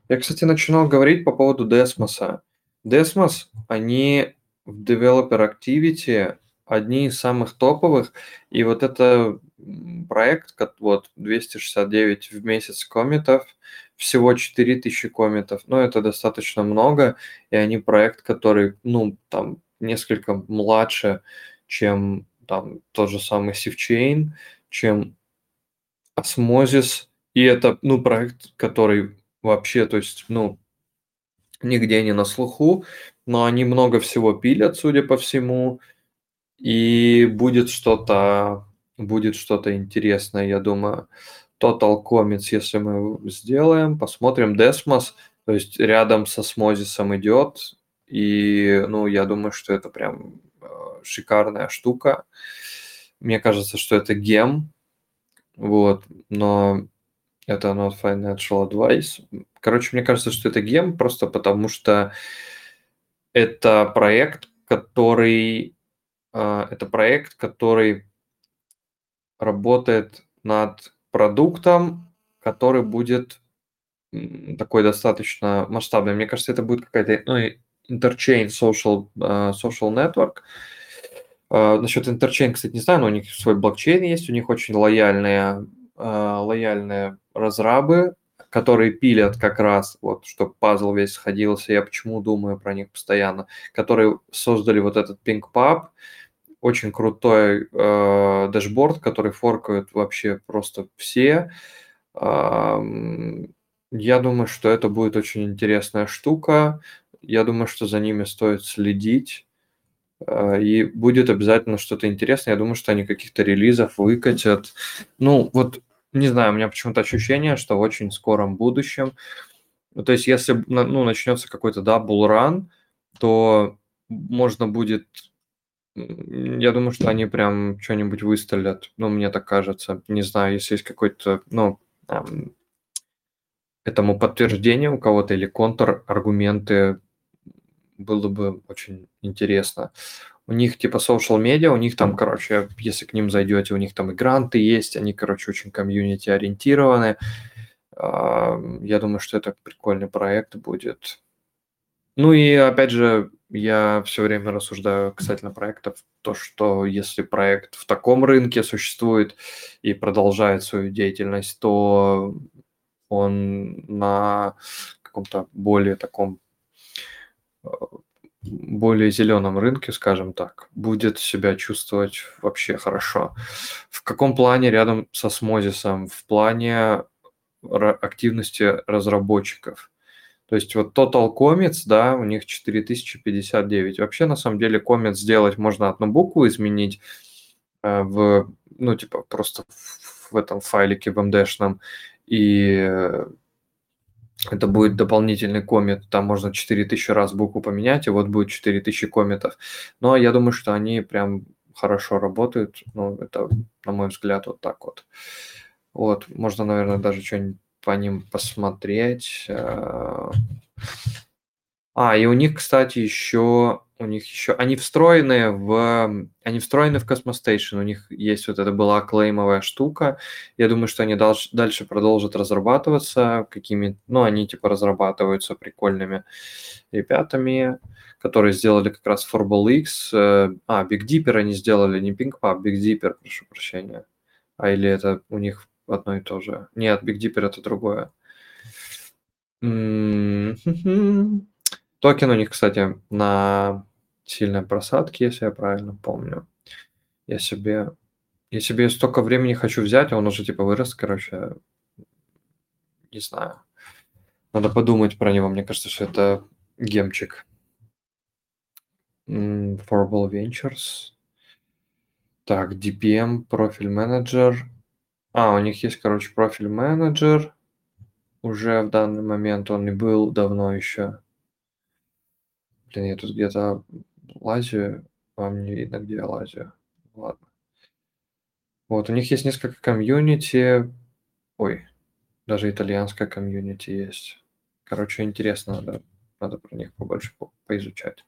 Я, кстати, начинал говорить по поводу Desmos. Desmos, они в Developer Activity одни из самых топовых, и вот это проект, вот 269 в месяц комментов, всего 4000 комментов, ну, это достаточно много, и они проект, который, ну, там, несколько младше, чем там тот же самый SafeChain, чем Osmosis, и это, ну, проект, который вообще, то есть, ну, нигде не на слуху, но они много всего пилят, судя по всему, и будет что-то, будет что-то интересное, я думаю. Total Commits, если мы сделаем, посмотрим. Desmos, то есть рядом со Смозисом идет, и, ну, я думаю, что это прям шикарная штука. Мне кажется, что это гем, вот, но это not financial advice. Короче, мне кажется, что это гем просто потому, что это проект, который а, это проект, который работает над продуктом, который будет такой достаточно масштабный. Мне кажется, это будет какая-то ну, interchain social, uh, social network. Uh, насчет interchain, кстати, не знаю, но у них свой блокчейн есть, у них очень лояльные, лояльные разрабы, которые пилят как раз, вот, чтобы пазл весь сходился, я почему думаю про них постоянно, которые создали вот этот PinkPub, очень крутой э, дэшборд, который форкают вообще просто все. Э, я думаю, что это будет очень интересная штука. Я думаю, что за ними стоит следить. Э, и будет обязательно что-то интересное. Я думаю, что они каких-то релизов выкатят. Ну, вот, не знаю, у меня почему-то ощущение, что в очень скором будущем, ну, то есть если ну, начнется какой-то double run, то можно будет я думаю, что они прям что-нибудь выстрелят. Ну, мне так кажется. Не знаю, если есть какой-то, ну, этому подтверждение у кого-то или контр-аргументы, было бы очень интересно. У них типа social media, у них там, короче, если к ним зайдете, у них там и гранты есть, они, короче, очень комьюнити ориентированы. Я думаю, что это прикольный проект будет. Ну и опять же, я все время рассуждаю касательно проектов, то, что если проект в таком рынке существует и продолжает свою деятельность, то он на каком-то более таком более зеленом рынке, скажем так, будет себя чувствовать вообще хорошо. В каком плане рядом со Смозисом? В плане активности разработчиков. То есть вот Total Comets, да, у них 4059. Вообще, на самом деле, комет сделать можно одну букву изменить э, в, ну, типа, просто в, этом файлике в MD-шном, и это будет дополнительный комет, там можно 4000 раз букву поменять, и вот будет 4000 кометов. Но я думаю, что они прям хорошо работают, ну, это, на мой взгляд, вот так вот. Вот, можно, наверное, даже что-нибудь по ним посмотреть. А, и у них, кстати, еще у них еще они встроены в они встроены в Cosmos. У них есть вот это была клеймовая штука. Я думаю, что они дальше, дальше продолжат разрабатываться какими, ну они типа разрабатываются прикольными ребятами, которые сделали как раз Forball X. Э, а, Big Dipper они сделали, не PinkPub, Big Dipper, прошу прощения. А или это у них одно и то же. Нет, Big Dipper это другое. Токен у них, кстати, на сильной просадке, если я правильно помню. Я себе, я себе столько времени хочу взять, а он уже типа вырос, короче, не знаю. Надо подумать про него. Мне кажется, что это гемчик. Forball Ventures. Так, DPM, профиль менеджер. А, у них есть, короче, профиль менеджер. Уже в данный момент он и был давно еще. Блин, я тут где-то лазю, вам не видно, где я лазю. Ладно. Вот, у них есть несколько комьюнити. Ой, даже итальянская комьюнити есть. Короче, интересно, надо, надо про них побольше по поизучать.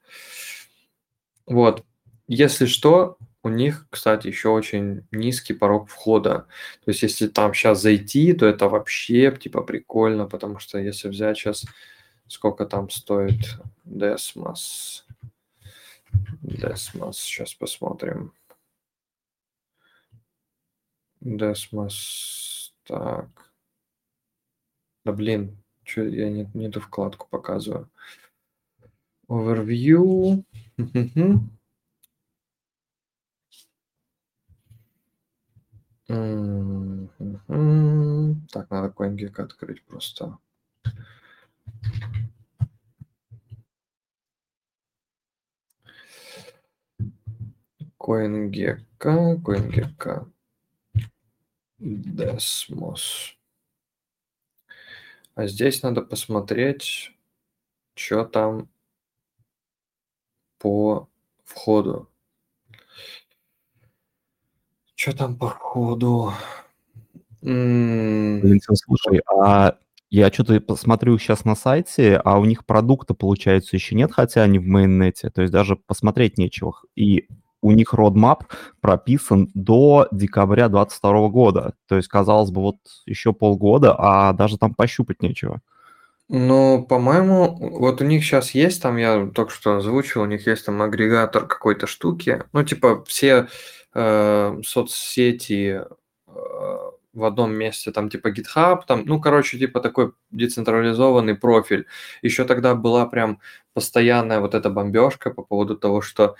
Вот, если что, у них, кстати, еще очень низкий порог входа. То есть, если там сейчас зайти, то это вообще типа прикольно, потому что если взять сейчас, сколько там стоит Desmos. Desmos, сейчас посмотрим. Desmos, так. Да блин, что я не, не ту вкладку показываю. Overview. Так, надо CoinGecko открыть просто. CoinGecko, CoinGecko, Desmos. А здесь надо посмотреть, что там по входу. что там по ходу? Валентин, слушай, а я что-то посмотрю сейчас на сайте, а у них продукта, получается, еще нет, хотя они в мейннете, то есть даже посмотреть нечего. И у них родмап прописан до декабря 2022 года. То есть, казалось бы, вот еще полгода, а даже там пощупать нечего. Ну, по-моему, вот у них сейчас есть, там я только что озвучил, у них есть там агрегатор какой-то штуки. Ну, типа все э, соцсети э, в одном месте, там типа GitHub, там, ну, короче, типа такой децентрализованный профиль. Еще тогда была прям постоянная вот эта бомбежка по поводу того, что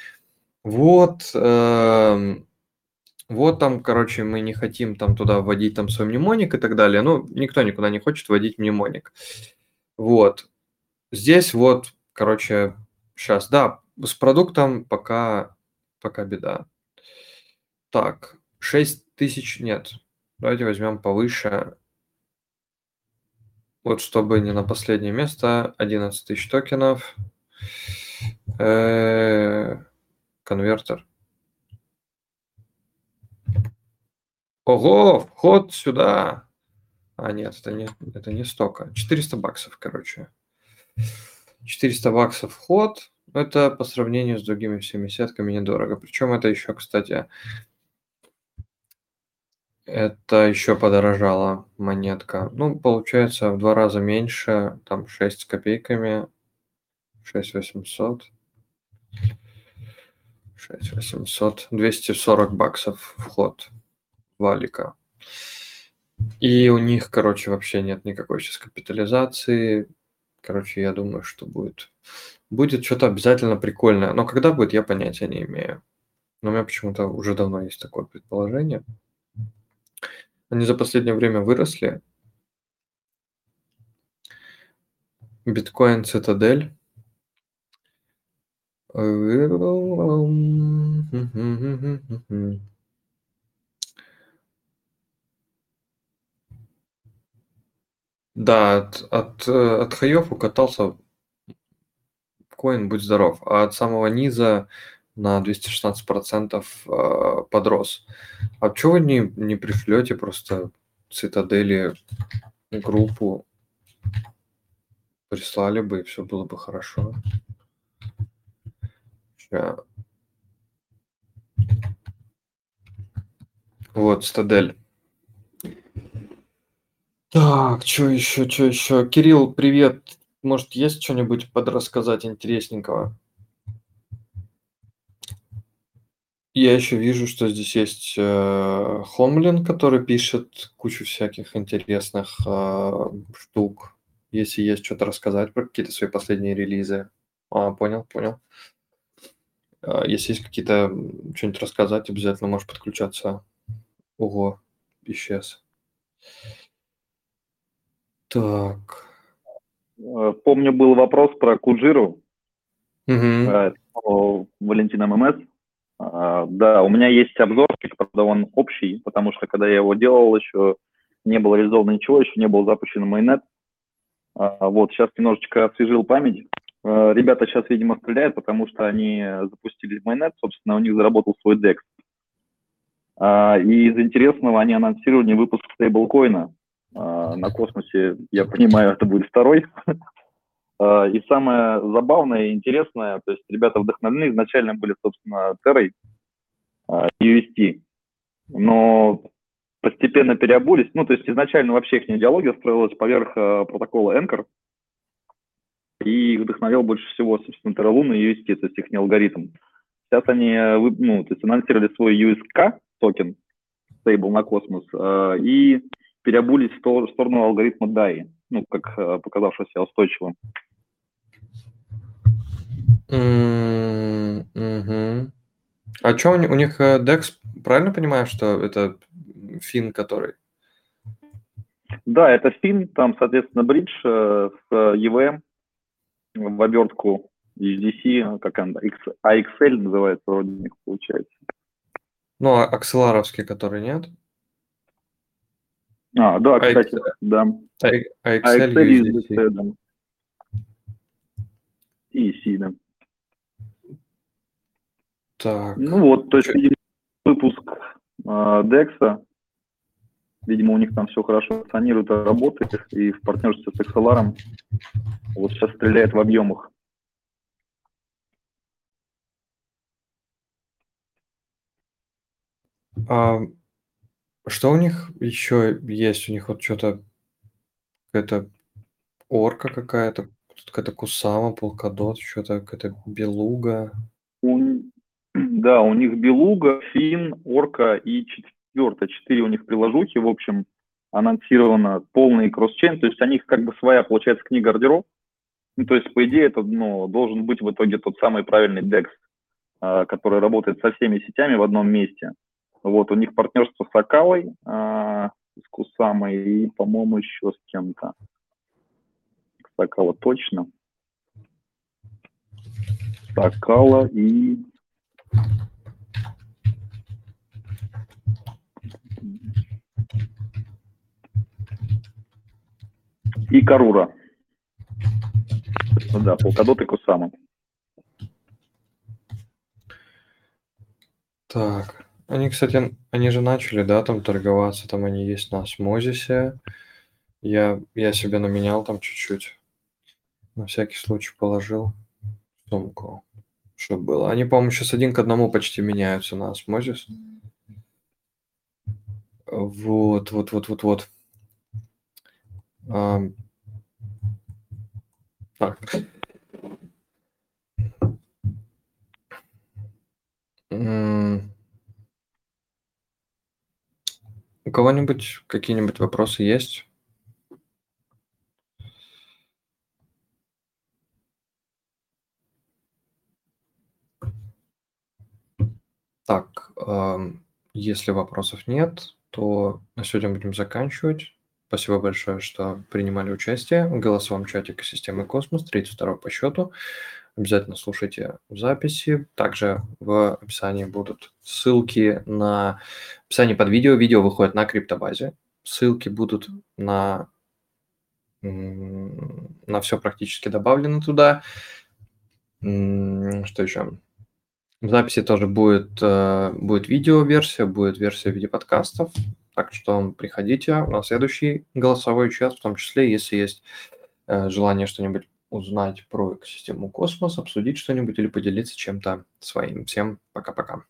вот, э, вот там, короче, мы не хотим там туда вводить там свой мнемоник и так далее. Ну, никто никуда не хочет вводить мнемоник. Вот. Здесь вот, короче, сейчас, да, с продуктом пока, пока беда. Так, 6 тысяч нет. Давайте возьмем повыше. Вот чтобы не на последнее место, 11 тысяч токенов. Э, конвертер. Ого, вход сюда. А, нет, это не, это не столько. 400 баксов, короче. 400 баксов вход. Это по сравнению с другими всеми сетками недорого. Причем это еще, кстати, это еще подорожала монетка. Ну, получается, в два раза меньше, там 6 с копейками, 6 800. 6 800, 240 баксов вход валика. И у них, короче, вообще нет никакой сейчас капитализации. Короче, я думаю, что будет, будет что-то обязательно прикольное. Но когда будет, я понятия не имею. Но у меня почему-то уже давно есть такое предположение. Они за последнее время выросли. Биткоин Цитадель. Да, от, от, э, от хаев укатался коин, будь здоров, а от самого низа на 216% э, подрос. А чего вы не, не пришлете просто цитадели группу, прислали бы, и все было бы хорошо. Сейчас. Вот, стадель. Так, что еще, что еще? Кирилл, привет. Может, есть что-нибудь подрассказать интересненького? Я еще вижу, что здесь есть э, Хомлин, который пишет кучу всяких интересных э, штук. Если есть что-то рассказать про какие-то свои последние релизы. А, понял, понял. Э, если есть какие-то что-нибудь рассказать, обязательно можешь подключаться. Ого, исчез. Так. Э, помню, был вопрос про Куджиру. Угу. Валентина ММС. А, да, у меня есть обзорчик, правда, он общий, потому что когда я его делал, еще не было реализовано ничего, еще не был запущен майонет. А, вот, сейчас немножечко освежил память. А, ребята сейчас, видимо, стреляют, потому что они запустили майонет, собственно, у них заработал свой DEX. И из интересного они анонсировали выпуск стейблкоина. А, на космосе, я понимаю, это будет второй. А, и самое забавное и интересное, то есть ребята вдохновлены, изначально были, собственно, а, UST, но постепенно переобулись. Ну, то есть изначально вообще их идеология строилась поверх протокола Anchor, и их вдохновил больше всего, собственно, Terra Luna и UST, то есть их не алгоритм. Сейчас они, ну, то есть анонсировали свой USK токен, стейбл на космос, и переобулись в сторону алгоритма DAI, ну, как э, показавшегося устойчивым. Mm-hmm. А что у них, у них э, DEX, правильно понимаю, что это фин, который? Да, это фин, там, соответственно, бридж э, с EVM в обертку USDC, как он, AXL называется вроде них получается. Ну, а акселаровский, который нет? А, да, кстати, а, да. А, а Excel, а Excel USDC. да. Да. Так. Ну вот, то есть, выпуск DEX. Видимо, у них там все хорошо функционирует работает, и в партнерстве с XLR вот сейчас стреляет в объемах. А что у них еще есть? У них вот что-то какая-то орка какая-то, какая-то кусама, полкадот, что-то какая-то белуга. У, да, у них белуга, фин, орка и четвертая. Четыре у них приложухи, в общем, анонсировано полный кросс-чейн, то есть у них как бы своя, получается, книга ордеров. Ну, то есть, по идее, это ну, должен быть в итоге тот самый правильный DEX, а, который работает со всеми сетями в одном месте. Вот, у них партнерство с Акалой, а, с Кусамой и, по-моему, еще с кем-то. Сакала точно. Сакала и... И Карура. Да, Полкадот и Кусама. Так. Они, кстати, они же начали, да, там торговаться, там они есть на Осмозисе. Я, я себе наменял там чуть-чуть. На всякий случай положил сумку, чтобы было. Они, по-моему, сейчас один к одному почти меняются на Osmosis. Вот, вот, вот, вот, вот. Так. У кого-нибудь какие-нибудь вопросы есть? Так, если вопросов нет, то на сегодня будем заканчивать. Спасибо большое, что принимали участие в голосовом чате экосистемы Космос, 32 по счету. Обязательно слушайте записи. Также в описании будут ссылки на описание под видео. Видео выходит на криптобазе. Ссылки будут на, на все практически добавлены туда. Что еще? В записи тоже будет, э, будет видео-версия, будет версия в виде подкастов. Так что приходите на следующий голосовой чат, в том числе, если есть э, желание что-нибудь узнать про экосистему космос, обсудить что-нибудь или поделиться чем-то своим. Всем пока-пока.